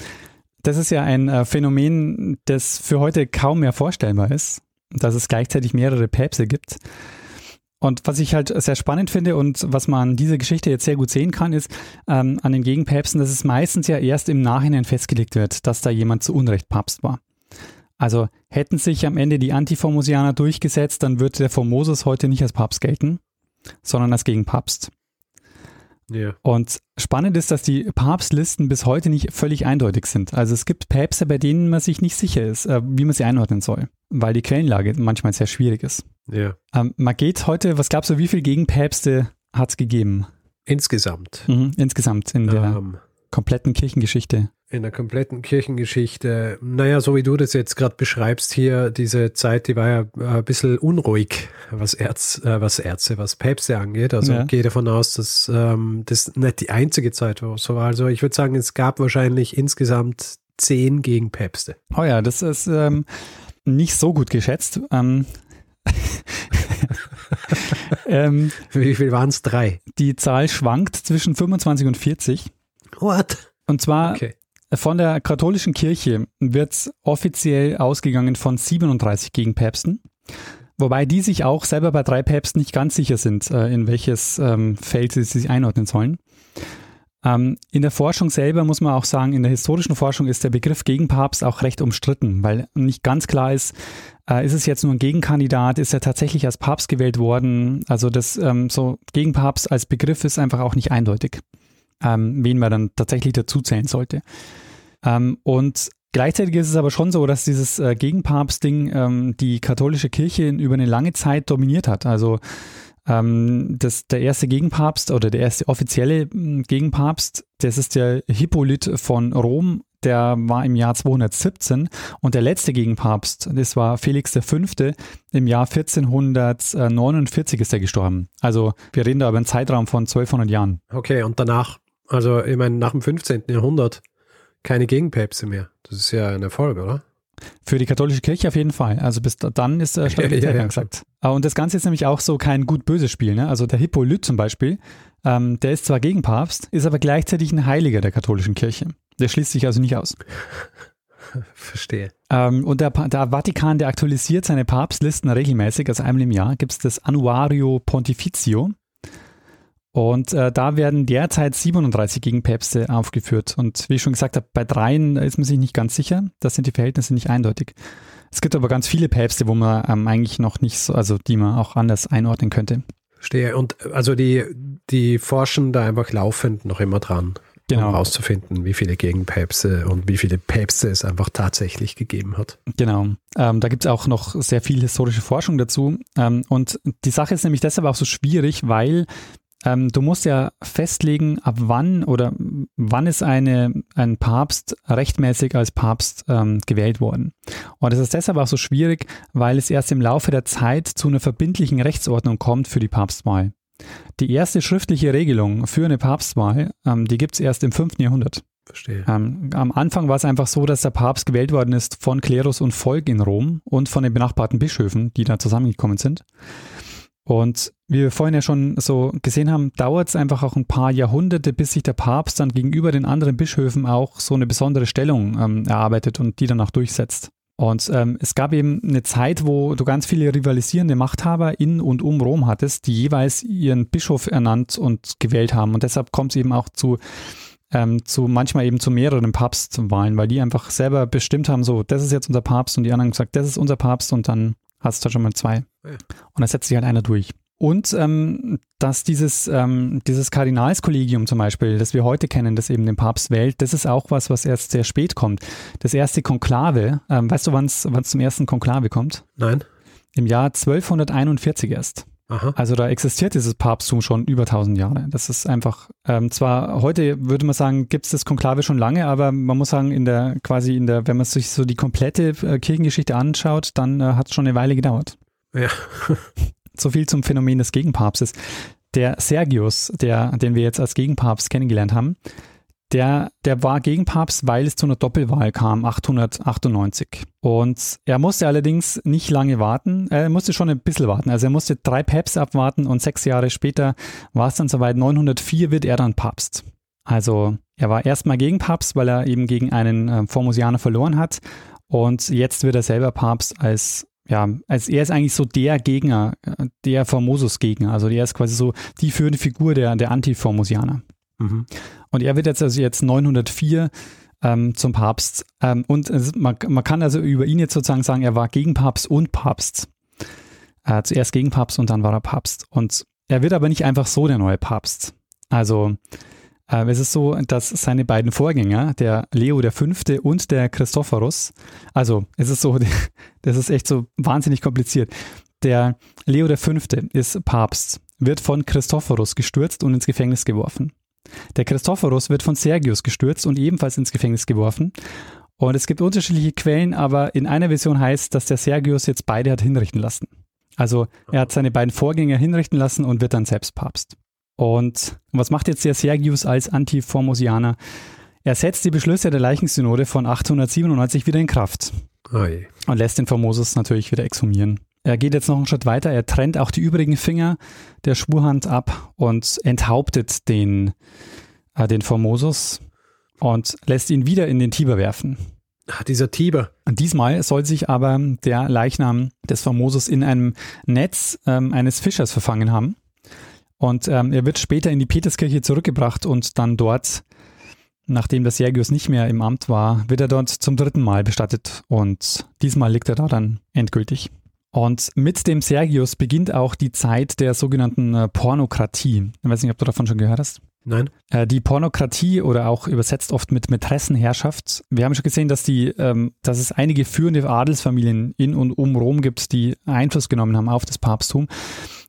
das ist ja ein äh, Phänomen, das für heute kaum mehr vorstellbar ist, dass es gleichzeitig mehrere Päpste gibt. Und was ich halt sehr spannend finde und was man an dieser Geschichte jetzt sehr gut sehen kann, ist ähm, an den Gegenpäpsten, dass es meistens ja erst im Nachhinein festgelegt wird, dass da jemand zu Unrecht Papst war. Also hätten sich am Ende die Antiformosianer durchgesetzt, dann würde der Formosus heute nicht als Papst gelten, sondern als Gegenpapst. Ja. Und spannend ist, dass die Papstlisten bis heute nicht völlig eindeutig sind. Also es gibt Päpste, bei denen man sich nicht sicher ist, äh, wie man sie einordnen soll, weil die Quellenlage manchmal sehr schwierig ist. Ja. Ähm, man geht heute, was glaubst du, wie viele Gegenpäpste hat es gegeben? Insgesamt. Mhm, insgesamt in der Ähm, kompletten Kirchengeschichte. In der kompletten Kirchengeschichte, naja, so wie du das jetzt gerade beschreibst hier, diese Zeit, die war ja äh, ein bisschen unruhig, was, Erz, äh, was Ärzte, was Päpste angeht. Also Ja. gehe davon aus, dass ähm, das nicht die einzige Zeit war. So war. Also ich würde sagen, es gab wahrscheinlich insgesamt zehn Gegenpäpste. Oh ja, das ist ähm, nicht so gut geschätzt. Ähm, ähm, Wie viel waren es? Drei. die Zahl schwankt zwischen 25 und 40. What? Und zwar Okay. Von der katholischen Kirche wird offiziell ausgegangen von 37 Gegenpäpsten, wobei die sich auch selber bei drei Päpsten nicht ganz sicher sind, äh, in welches ähm, Feld sie sich einordnen sollen. Ähm, in der Forschung selber muss man auch sagen, in der historischen Forschung ist der Begriff Gegenpapst auch recht umstritten, weil nicht ganz klar ist, äh, ist es jetzt nur ein Gegenkandidat, ist er tatsächlich als Papst gewählt worden? Also das ähm, so Gegenpapst als Begriff ist einfach auch nicht eindeutig, wen man dann tatsächlich dazu zählen sollte. Ähm, und gleichzeitig ist es aber schon so, dass dieses äh, Gegenpapst-Ding ähm, die katholische Kirche über eine lange Zeit dominiert hat. Also ähm, das, der erste Gegenpapst oder der erste offizielle mh, Gegenpapst, das ist der Hippolyt von Rom, der war im Jahr 217 und der letzte Gegenpapst, das war Felix V. Im Jahr 1449 ist er gestorben. Also wir reden da über einen Zeitraum von 1200 Jahren. Okay, und danach, also ich meine, nach dem 15. Jahrhundert keine Gegenpäpste mehr. Das ist ja ein Erfolg, oder? Für die katholische Kirche auf jeden Fall. Also bis da- dann ist äh, Stabilität Ja, ja, ja. angesagt. Und das Ganze ist nämlich auch so kein gut-böses Spiel. Ne? Also der Hippolyt zum Beispiel, ähm, der ist zwar Gegenpapst, ist aber gleichzeitig ein Heiliger der katholischen Kirche. Der schließt sich also nicht aus. Verstehe. Ähm, und der, der Vatikan, der aktualisiert seine Papstlisten regelmäßig, also einmal im Jahr gibt es das Annuario Pontificio. Und äh, da werden derzeit 37 Gegenpäpste aufgeführt. Und wie ich schon gesagt habe, bei dreien ist man sich nicht ganz sicher. Da sind die Verhältnisse nicht eindeutig. Es gibt aber ganz viele Päpste, wo man ähm, eigentlich noch nicht so, also die man auch anders einordnen könnte. Verstehe. Und also die, die forschen da einfach laufend noch immer dran, Genau. um herauszufinden, wie viele Gegenpäpste und wie viele Päpste es einfach tatsächlich gegeben hat. Genau. Ähm, da gibt es auch noch sehr viel historische Forschung dazu. Ähm, und die Sache ist nämlich deshalb auch so schwierig, weil ähm, du musst ja festlegen, ab wann oder wann ist eine, ein Papst rechtmäßig als Papst ähm, gewählt worden. Und das ist deshalb auch so schwierig, weil es erst im Laufe der Zeit zu einer verbindlichen Rechtsordnung kommt für die Papstwahl. Die erste schriftliche Regelung für eine Papstwahl, ähm, die gibt es erst im 5. Jahrhundert. Verstehe. Ähm, am Anfang war es einfach so, dass der Papst gewählt worden ist von Klerus und Volk in Rom und von den benachbarten Bischöfen, die da zusammengekommen sind. Und wie wir vorhin ja schon so gesehen haben, dauert es einfach auch ein paar Jahrhunderte, bis sich der Papst dann gegenüber den anderen Bischöfen auch so eine besondere Stellung ähm, erarbeitet und die dann auch durchsetzt. Und ähm, es gab eben eine Zeit, wo du ganz viele rivalisierende Machthaber in und um Rom hattest, die jeweils ihren Bischof ernannt und gewählt haben. Und deshalb kommt es eben auch zu, ähm, zu manchmal eben zu mehreren Papstwahlen, weil die einfach selber bestimmt haben, so, das ist jetzt unser Papst und die anderen gesagt, das ist unser Papst und dann hast du schon mal zwei. Ja. Und da setzt sich halt einer durch. Und ähm, dass dieses, ähm, dieses Kardinalskollegium zum Beispiel, das wir heute kennen, das eben den Papst wählt, das ist auch was, was erst sehr spät kommt. Das erste Konklave, ähm, weißt du, wann es zum ersten Konklave kommt? Nein? Im Jahr 1241 erst. Aha. Also da existiert dieses Papsttum schon über 1000 Jahre. Das ist einfach, ähm, zwar heute würde man sagen, gibt es das Konklave schon lange, aber man muss sagen, in der quasi in der, wenn man sich so die komplette äh, Kirchengeschichte anschaut, dann äh, hat es schon eine Weile gedauert. Ja. so viel zum Phänomen des Gegenpapstes. Der Sergius, der, den wir jetzt als Gegenpapst kennengelernt haben, der, der war Gegenpapst, weil es zu einer Doppelwahl kam, 898. Und er musste allerdings nicht lange warten, er musste schon ein bisschen warten. Also er musste drei Päpste abwarten und sechs Jahre später war es dann soweit, 904 wird er dann Papst. Also er war erstmal Gegenpapst, weil er eben gegen einen äh, Formusianer verloren hat. Und jetzt wird er selber Papst als ja, als er ist eigentlich so der Gegner, äh, der Formosus-Gegner. Also er ist quasi so die führende Figur der, der Antiformusianer. Mhm. Und er wird jetzt also jetzt 904 ähm, zum Papst. Ähm, und es, man, man, kann also über ihn jetzt sozusagen sagen, er war Gegenpapst und Papst. Äh, zuerst Gegenpapst und dann war er Papst. Und er wird aber nicht einfach so der neue Papst. Also äh, es ist so, dass seine beiden Vorgänger, der Leo V. und der Christophorus, also es ist so, das ist echt so wahnsinnig kompliziert. Der Leo V. ist Papst, wird von Christophorus gestürzt und ins Gefängnis geworfen. Der Christophorus wird von Sergius gestürzt und ebenfalls ins Gefängnis geworfen. Und es gibt unterschiedliche Quellen, aber in einer Version heißt, dass der Sergius jetzt beide hat hinrichten lassen. Also er hat seine beiden Vorgänger hinrichten lassen und wird dann selbst Papst. Und was macht jetzt der Sergius als Antiformosianer? Er setzt die Beschlüsse der Leichensynode von 897 wieder in Kraft. Oi. Und lässt den Formosus natürlich wieder exhumieren. Er geht jetzt noch einen Schritt weiter. Er trennt auch die übrigen Finger der Schwurhand ab und enthauptet den, äh, den Formosus und lässt ihn wieder in den Tiber werfen. Ach, dieser Tiber. Diesmal soll sich aber der Leichnam des Formosus in einem Netz ähm, eines Fischers verfangen haben. Und ähm, er wird später in die Peterskirche zurückgebracht und dann dort, nachdem der Sergius nicht mehr im Amt war, wird er dort zum dritten Mal bestattet und diesmal liegt er da dann endgültig. Und mit dem Sergius beginnt auch die Zeit der sogenannten äh, Pornokratie. Ich weiß nicht, ob du davon schon gehört hast. Nein. Äh, die Pornokratie oder auch übersetzt oft mit Mätressenherrschaft. Wir haben schon gesehen, dass, die, ähm, dass es einige führende Adelsfamilien in und um Rom gibt, die Einfluss genommen haben auf das Papsttum.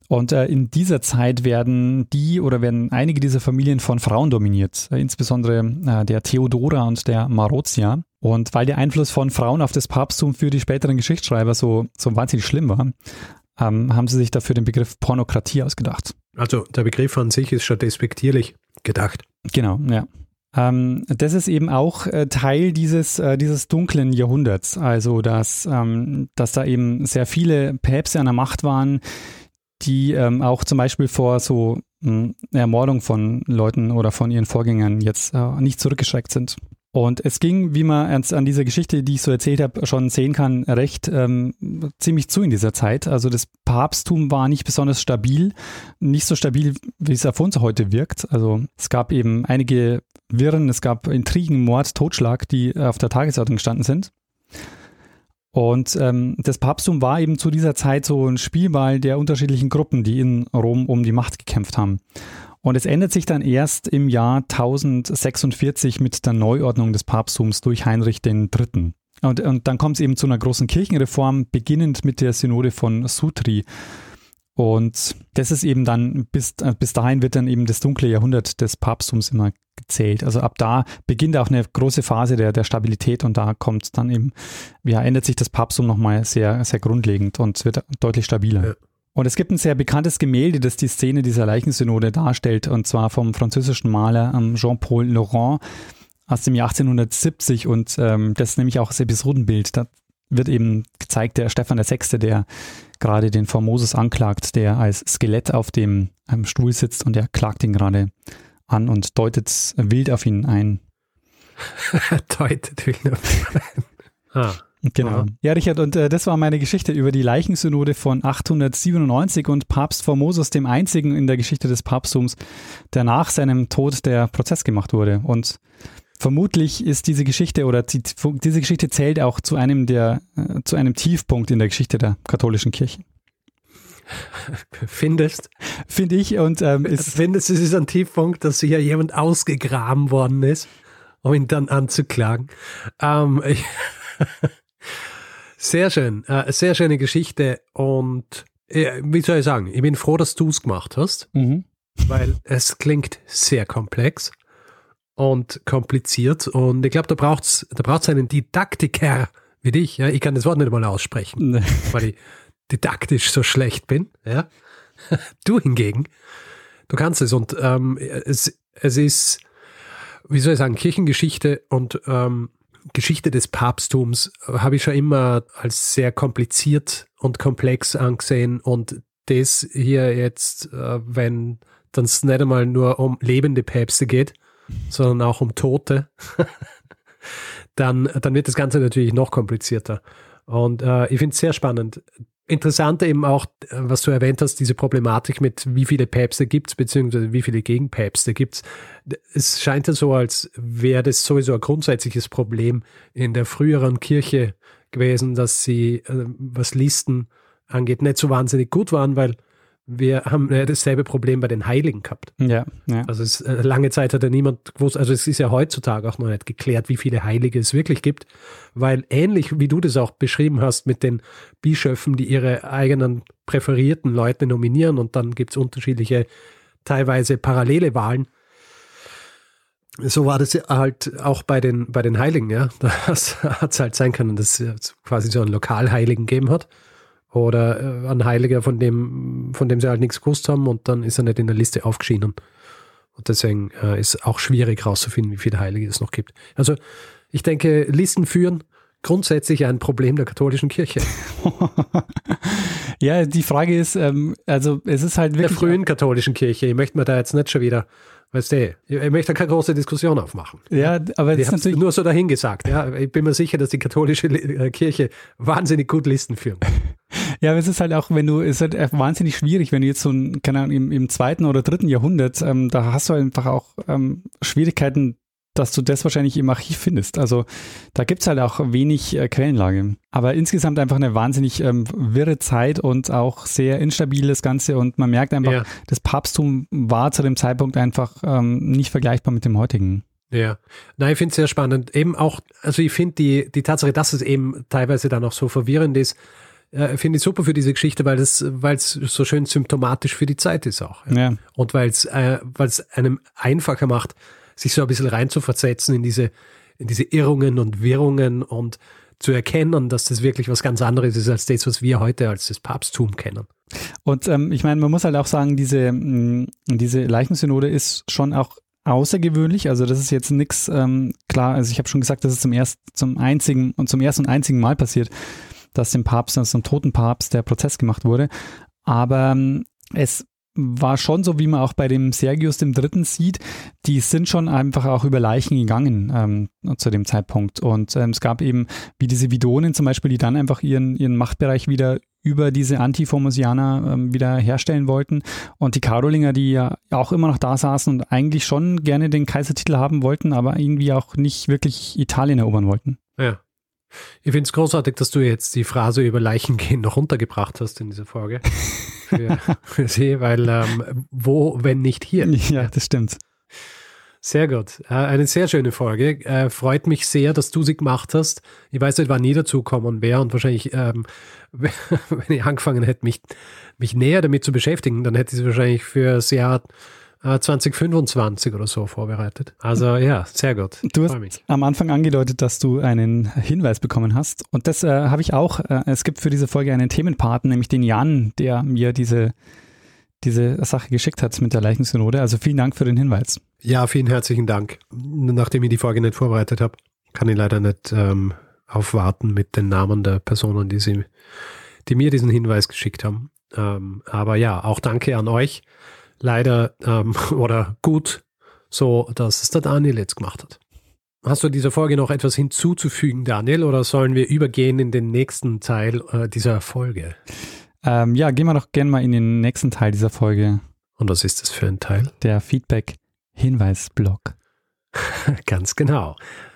Und äh, in dieser Zeit werden die oder werden einige dieser Familien von Frauen dominiert, insbesondere der Theodora und der Marozia. Und weil der Einfluss von Frauen auf das Papsttum für die späteren Geschichtsschreiber so, so wahnsinnig schlimm war, ähm, haben sie sich dafür den Begriff Pornokratie ausgedacht. Also der Begriff an sich ist schon despektierlich gedacht. Genau, ja. Ähm, das ist eben auch äh, Teil dieses, äh, dieses dunklen Jahrhunderts. Also, dass, ähm, dass da eben sehr viele Päpste an der Macht waren, die ähm, auch zum Beispiel vor so mh, Ermordung von Leuten oder von ihren Vorgängern jetzt äh, nicht zurückgeschreckt sind. Und es ging, wie man an dieser Geschichte, die ich so erzählt habe, schon sehen kann, recht ähm, ziemlich zu in dieser Zeit. Also das Papsttum war nicht besonders stabil, nicht so stabil, wie es auf uns heute wirkt. Also es gab eben einige Wirren, es gab Intrigen, Mord, Totschlag, die auf der Tagesordnung gestanden sind. Und ähm, das Papsttum war eben zu dieser Zeit so ein Spielball der unterschiedlichen Gruppen, die in Rom um die Macht gekämpft haben. Und es ändert sich dann erst im Jahr 1046 mit der Neuordnung des Papsttums durch Heinrich III. Und, und dann kommt es eben zu einer großen Kirchenreform, beginnend mit der Synode von Sutri. Und das ist eben dann, bis, äh, bis dahin wird dann eben das dunkle Jahrhundert des Papsttums immer gezählt. Also ab da beginnt auch eine große Phase der, der Stabilität und da kommt dann eben, ja, ändert sich das Papsttum nochmal sehr, sehr grundlegend und wird deutlich stabiler. Ja. Und es gibt ein sehr bekanntes Gemälde, das die Szene dieser Leichensynode darstellt, und zwar vom französischen Maler ähm, Jean-Paul Laurent aus dem Jahr 1870. Und ähm, das ist nämlich auch das Episodenbild. Da wird eben gezeigt, der Stefan VI., der gerade den Formosus anklagt, der als Skelett auf dem ähm, Stuhl sitzt und er klagt ihn gerade an und deutet wild auf ihn ein. deutet wild auf ihn ein. Ah. Genau. Ja, ja Richard, und äh, das war meine Geschichte über die Leichensynode von 897 und Papst Formosus, dem einzigen in der Geschichte des Papsttums, der nach seinem Tod der Prozess gemacht wurde. Und vermutlich ist diese Geschichte oder die, diese Geschichte zählt auch zu einem der, äh, zu einem Tiefpunkt in der Geschichte der katholischen Kirche. Findest? Finde ich und ähm, ist Findest, es ist ein Tiefpunkt, dass hier jemand ausgegraben worden ist, um ihn dann anzuklagen. Ähm, Sehr schön, äh, sehr schöne Geschichte und äh, wie soll ich sagen, ich bin froh, dass du es gemacht hast, mhm. weil es klingt sehr komplex und kompliziert und ich glaube, da braucht es da braucht's einen Didaktiker wie dich. Ja? Ich kann das Wort nicht mal aussprechen, nee. weil ich didaktisch so schlecht bin. Ja? Du hingegen, du kannst es und ähm, es, es ist, wie soll ich sagen, Kirchengeschichte und ähm, Geschichte des Papsttums habe ich schon immer als sehr kompliziert und komplex angesehen und das hier jetzt, äh, wenn dann es nicht einmal nur um lebende Päpste geht, sondern auch um Tote, dann, dann wird das Ganze natürlich noch komplizierter. Und äh, ich finde es sehr spannend. Interessant eben auch, äh, was du erwähnt hast, diese Problematik mit wie viele Päpste gibt es, beziehungsweise wie viele Gegenpäpste gibt es. Es scheint ja so, als wäre das sowieso ein grundsätzliches Problem in der früheren Kirche gewesen, dass sie, äh, was Listen angeht, nicht so wahnsinnig gut waren, weil wir haben ja dasselbe Problem bei den Heiligen gehabt. Ja, ja. Also es, äh, lange Zeit hat ja niemand gewusst, also es ist ja heutzutage auch noch nicht geklärt, wie viele Heilige es wirklich gibt, weil ähnlich wie du das auch beschrieben hast mit den Bischöfen, die ihre eigenen präferierten Leute nominieren und dann gibt es unterschiedliche, teilweise parallele Wahlen. So war das halt auch bei den, bei den Heiligen, ja. Da hat es halt sein können, dass es quasi so einen Lokalheiligen gegeben hat oder äh, ein Heiliger, von dem, von dem sie halt nichts gewusst haben und dann ist er nicht in der Liste aufgeschieden. Und deswegen äh, ist auch schwierig herauszufinden, wie viele Heilige es noch gibt. Also ich denke, Listen führen grundsätzlich ein Problem der katholischen Kirche. ja, die Frage ist, ähm, also es ist halt wirklich. Der frühen katholischen Kirche. Ich möchte mir da jetzt nicht schon wieder Weißt du, ich möchte keine große Diskussion aufmachen. Ja, aber das ist natürlich nur so dahingesagt. Ja, ich bin mir sicher, dass die katholische äh, Kirche wahnsinnig gut Listen führt. Ja, aber es ist halt auch, wenn du, es ist halt wahnsinnig schwierig, wenn du jetzt so ein, keine Ahnung, im, im zweiten oder dritten Jahrhundert, ähm, da hast du einfach auch ähm, Schwierigkeiten, dass du das wahrscheinlich im Archiv findest. Also da gibt es halt auch wenig äh, Quellenlage. Aber insgesamt einfach eine wahnsinnig ähm, wirre Zeit und auch sehr instabil das Ganze. Und man merkt einfach, ja. das Papsttum war zu dem Zeitpunkt einfach ähm, nicht vergleichbar mit dem heutigen. Ja, nein, ich finde es sehr spannend. Eben auch, also ich finde die, die Tatsache, dass es eben teilweise dann auch so verwirrend ist, äh, finde ich super für diese Geschichte, weil es weil so schön symptomatisch für die Zeit ist auch. Ja. ja. Und weil es äh, einem einfacher macht, sich so ein bisschen reinzuversetzen in diese, in diese Irrungen und Wirrungen und zu erkennen, dass das wirklich was ganz anderes ist als das, was wir heute als das Papsttum kennen. Und ähm, ich meine, man muss halt auch sagen, diese, mh, diese Leichensynode ist schon auch außergewöhnlich. Also das ist jetzt nichts ähm, klar. Also ich habe schon gesagt, das ist zum ersten, zum einzigen und zum ersten und einzigen Mal passiert, dass dem Papst, also dem toten Papst, der Prozess gemacht wurde. Aber ähm, es war schon so, wie man auch bei dem Sergius dem Dritten sieht, die sind schon einfach auch über Leichen gegangen ähm, zu dem Zeitpunkt. Und ähm, es gab eben wie diese Vidonen zum Beispiel, die dann einfach ihren, ihren Machtbereich wieder über diese Antiformosianer ähm, wieder herstellen wollten. Und die Karolinger, die ja auch immer noch da saßen und eigentlich schon gerne den Kaisertitel haben wollten, aber irgendwie auch nicht wirklich Italien erobern wollten. Ja. Ich finde es großartig, dass du jetzt die Phrase über Leichen gehen noch runtergebracht hast in dieser Folge. Für, für sie, weil ähm, wo, wenn nicht hier? Ja, das stimmt. Sehr gut. Äh, eine sehr schöne Folge. Äh, freut mich sehr, dass du sie gemacht hast. Ich weiß nicht, wann nie dazukommen wäre und wahrscheinlich, ähm, wenn ich angefangen hätte, mich, mich näher damit zu beschäftigen, dann hätte ich sie wahrscheinlich für Jahr 2025 oder so vorbereitet. Also ja, sehr gut. Du hast am Anfang angedeutet, dass du einen Hinweis bekommen hast. Und das äh, habe ich auch. Äh, es gibt für diese Folge einen Themenpartner, nämlich den Jan, der mir diese, diese Sache geschickt hat mit der Leichensynode. Also vielen Dank für den Hinweis. Ja, vielen herzlichen Dank. Nachdem ich die Folge nicht vorbereitet habe, kann ich leider nicht ähm, aufwarten mit den Namen der Personen, die, sie, die mir diesen Hinweis geschickt haben. Ähm, aber ja, auch danke an euch leider ähm, oder gut so, dass es der Daniel jetzt gemacht hat. Hast du dieser Folge noch etwas hinzuzufügen, Daniel, oder sollen wir übergehen in den nächsten Teil äh, dieser Folge? Ähm, ja, gehen wir doch gerne mal in den nächsten Teil dieser Folge. Und was ist das für ein Teil? Der Feedback-Hinweisblock. Ganz genau.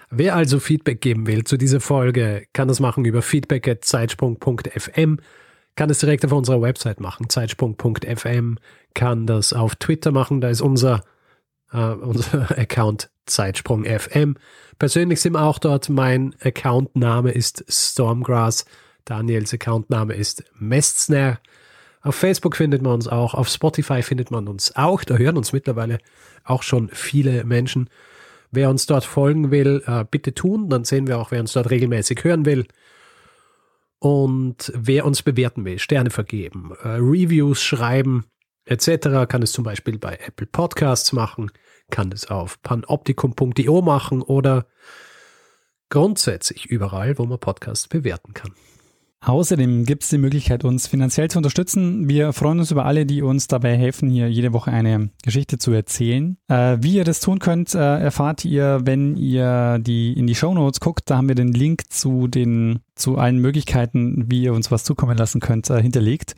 Wer also Feedback geben will zu dieser Folge, kann das machen über feedback.zeitsprung.fm kann es direkt auf unserer Website machen, zeitsprung.fm, kann das auf Twitter machen, da ist unser, äh, unser Account Zeitsprung.fm. Persönlich sind wir auch dort, mein Accountname ist Stormgrass, Daniels Accountname ist Mestner. Auf Facebook findet man uns auch, auf Spotify findet man uns auch, da hören uns mittlerweile auch schon viele Menschen. Wer uns dort folgen will, äh, bitte tun, dann sehen wir auch, wer uns dort regelmäßig hören will. Und wer uns bewerten will, Sterne vergeben, äh, Reviews schreiben, etc., kann es zum Beispiel bei Apple Podcasts machen, kann es auf panoptikum.io machen oder grundsätzlich überall, wo man Podcasts bewerten kann. Außerdem gibt es die Möglichkeit, uns finanziell zu unterstützen. Wir freuen uns über alle, die uns dabei helfen, hier jede Woche eine Geschichte zu erzählen. Äh, wie ihr das tun könnt, äh, erfahrt ihr, wenn ihr die in die Show Notes guckt. Da haben wir den Link zu den zu allen Möglichkeiten, wie ihr uns was zukommen lassen könnt, äh, hinterlegt.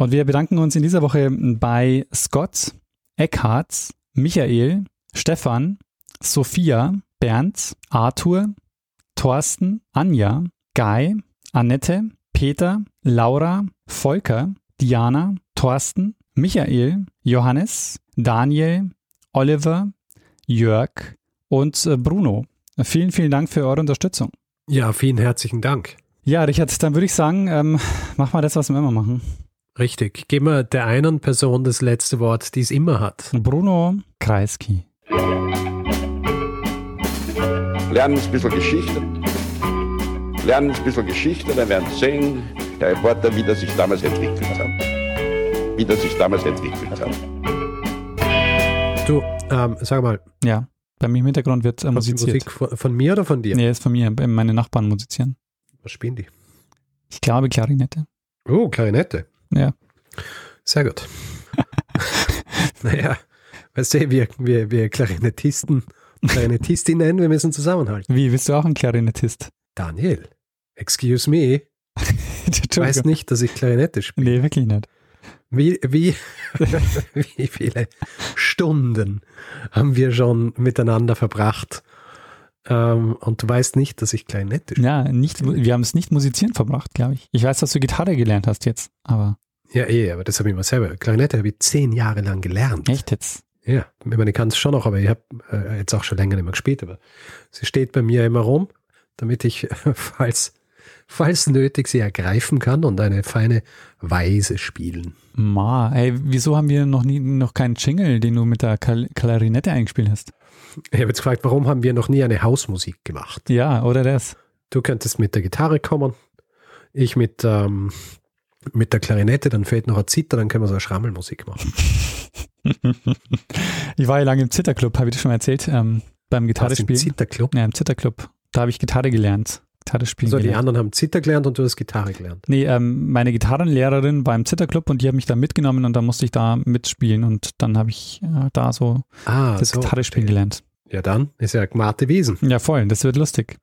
Und wir bedanken uns in dieser Woche bei Scott, Eckhart, Michael, Stefan, Sophia, Bernd, Arthur, Thorsten, Anja, Guy, Annette, Peter, Laura, Volker, Diana, Thorsten, Michael, Johannes, Daniel, Oliver, Jörg und äh, Bruno. Vielen, vielen Dank für eure Unterstützung. Ja, vielen herzlichen Dank. Ja, Richard, dann würde ich sagen, ähm, mach mal das, was wir immer machen. Richtig. Geben wir der einen Person das letzte Wort, die es immer hat. Bruno Kreisky. Lernen ein bisschen Geschichte. Lernen ein bisschen Geschichte, dann werden Sie sehen, der Reporter, wie das sich damals entwickelt hat. Wie das sich damals entwickelt hat. Du, ähm, sag mal. Ja, bei mir im Hintergrund wird äh, musiziert. Musik von, von, mir oder von dir? Nee, ist von mir. Meine Nachbarn musizieren. Was spielen die? Ich glaube Klarinette. Oh, Klarinette. Ja. Sehr gut. naja, weißt du, wir, wir, wir Klarinettisten und Klarinettistinnen, wir müssen zusammenhalten. Wie, bist du auch ein Klarinettist? Daniel, excuse me. du weißt nicht, dass ich Klarinette spiele. Nee, wirklich nicht. Wie, wie, wie viele Stunden haben wir schon miteinander verbracht? Ähm, und du weißt nicht, dass ich Klarinette spiele. Ja, nicht, wir haben es nicht musizieren verbracht, glaube ich. Ich weiß, dass du Gitarre gelernt hast jetzt, aber. Ja, eh, aber das habe ich mal selber. Klarinette habe ich zehn Jahre lang gelernt. Echt jetzt? Ja, ich meine, ich kann es schon noch, aber ich habe äh, jetzt auch schon länger nicht mehr gespielt, aber sie steht bei mir immer rum, damit ich, falls, falls nötig, sie ergreifen kann und eine feine Weise spielen. Ma, ey, wieso haben wir noch nie noch keinen Jingle, den du mit der Klarinette eingespielt hast? Ich habe jetzt gefragt, warum haben wir noch nie eine Hausmusik gemacht? Ja, oder das? Du könntest mit der Gitarre kommen, ich mit, ähm, mit der Klarinette, dann fehlt noch ein Zither, dann können wir so eine Schrammelmusik machen. ich war ja lange im Zitterclub, habe ich dir schon mal erzählt, ähm, beim Gitarrespielen. Im Zitterclub? Ja, im Zitterclub. Da habe ich Gitarre gelernt. Gitarre spielen. Also die anderen haben Zither gelernt und du hast Gitarre gelernt. Nee, ähm, meine Gitarrenlehrerin war im Zitterclub und die hat mich da mitgenommen und da musste ich da mitspielen und dann habe ich äh, da so ah, das so, Gitarre spielen okay. gelernt. Ja, dann ist ja Gmate Wiesen. Ja, voll, das wird lustig.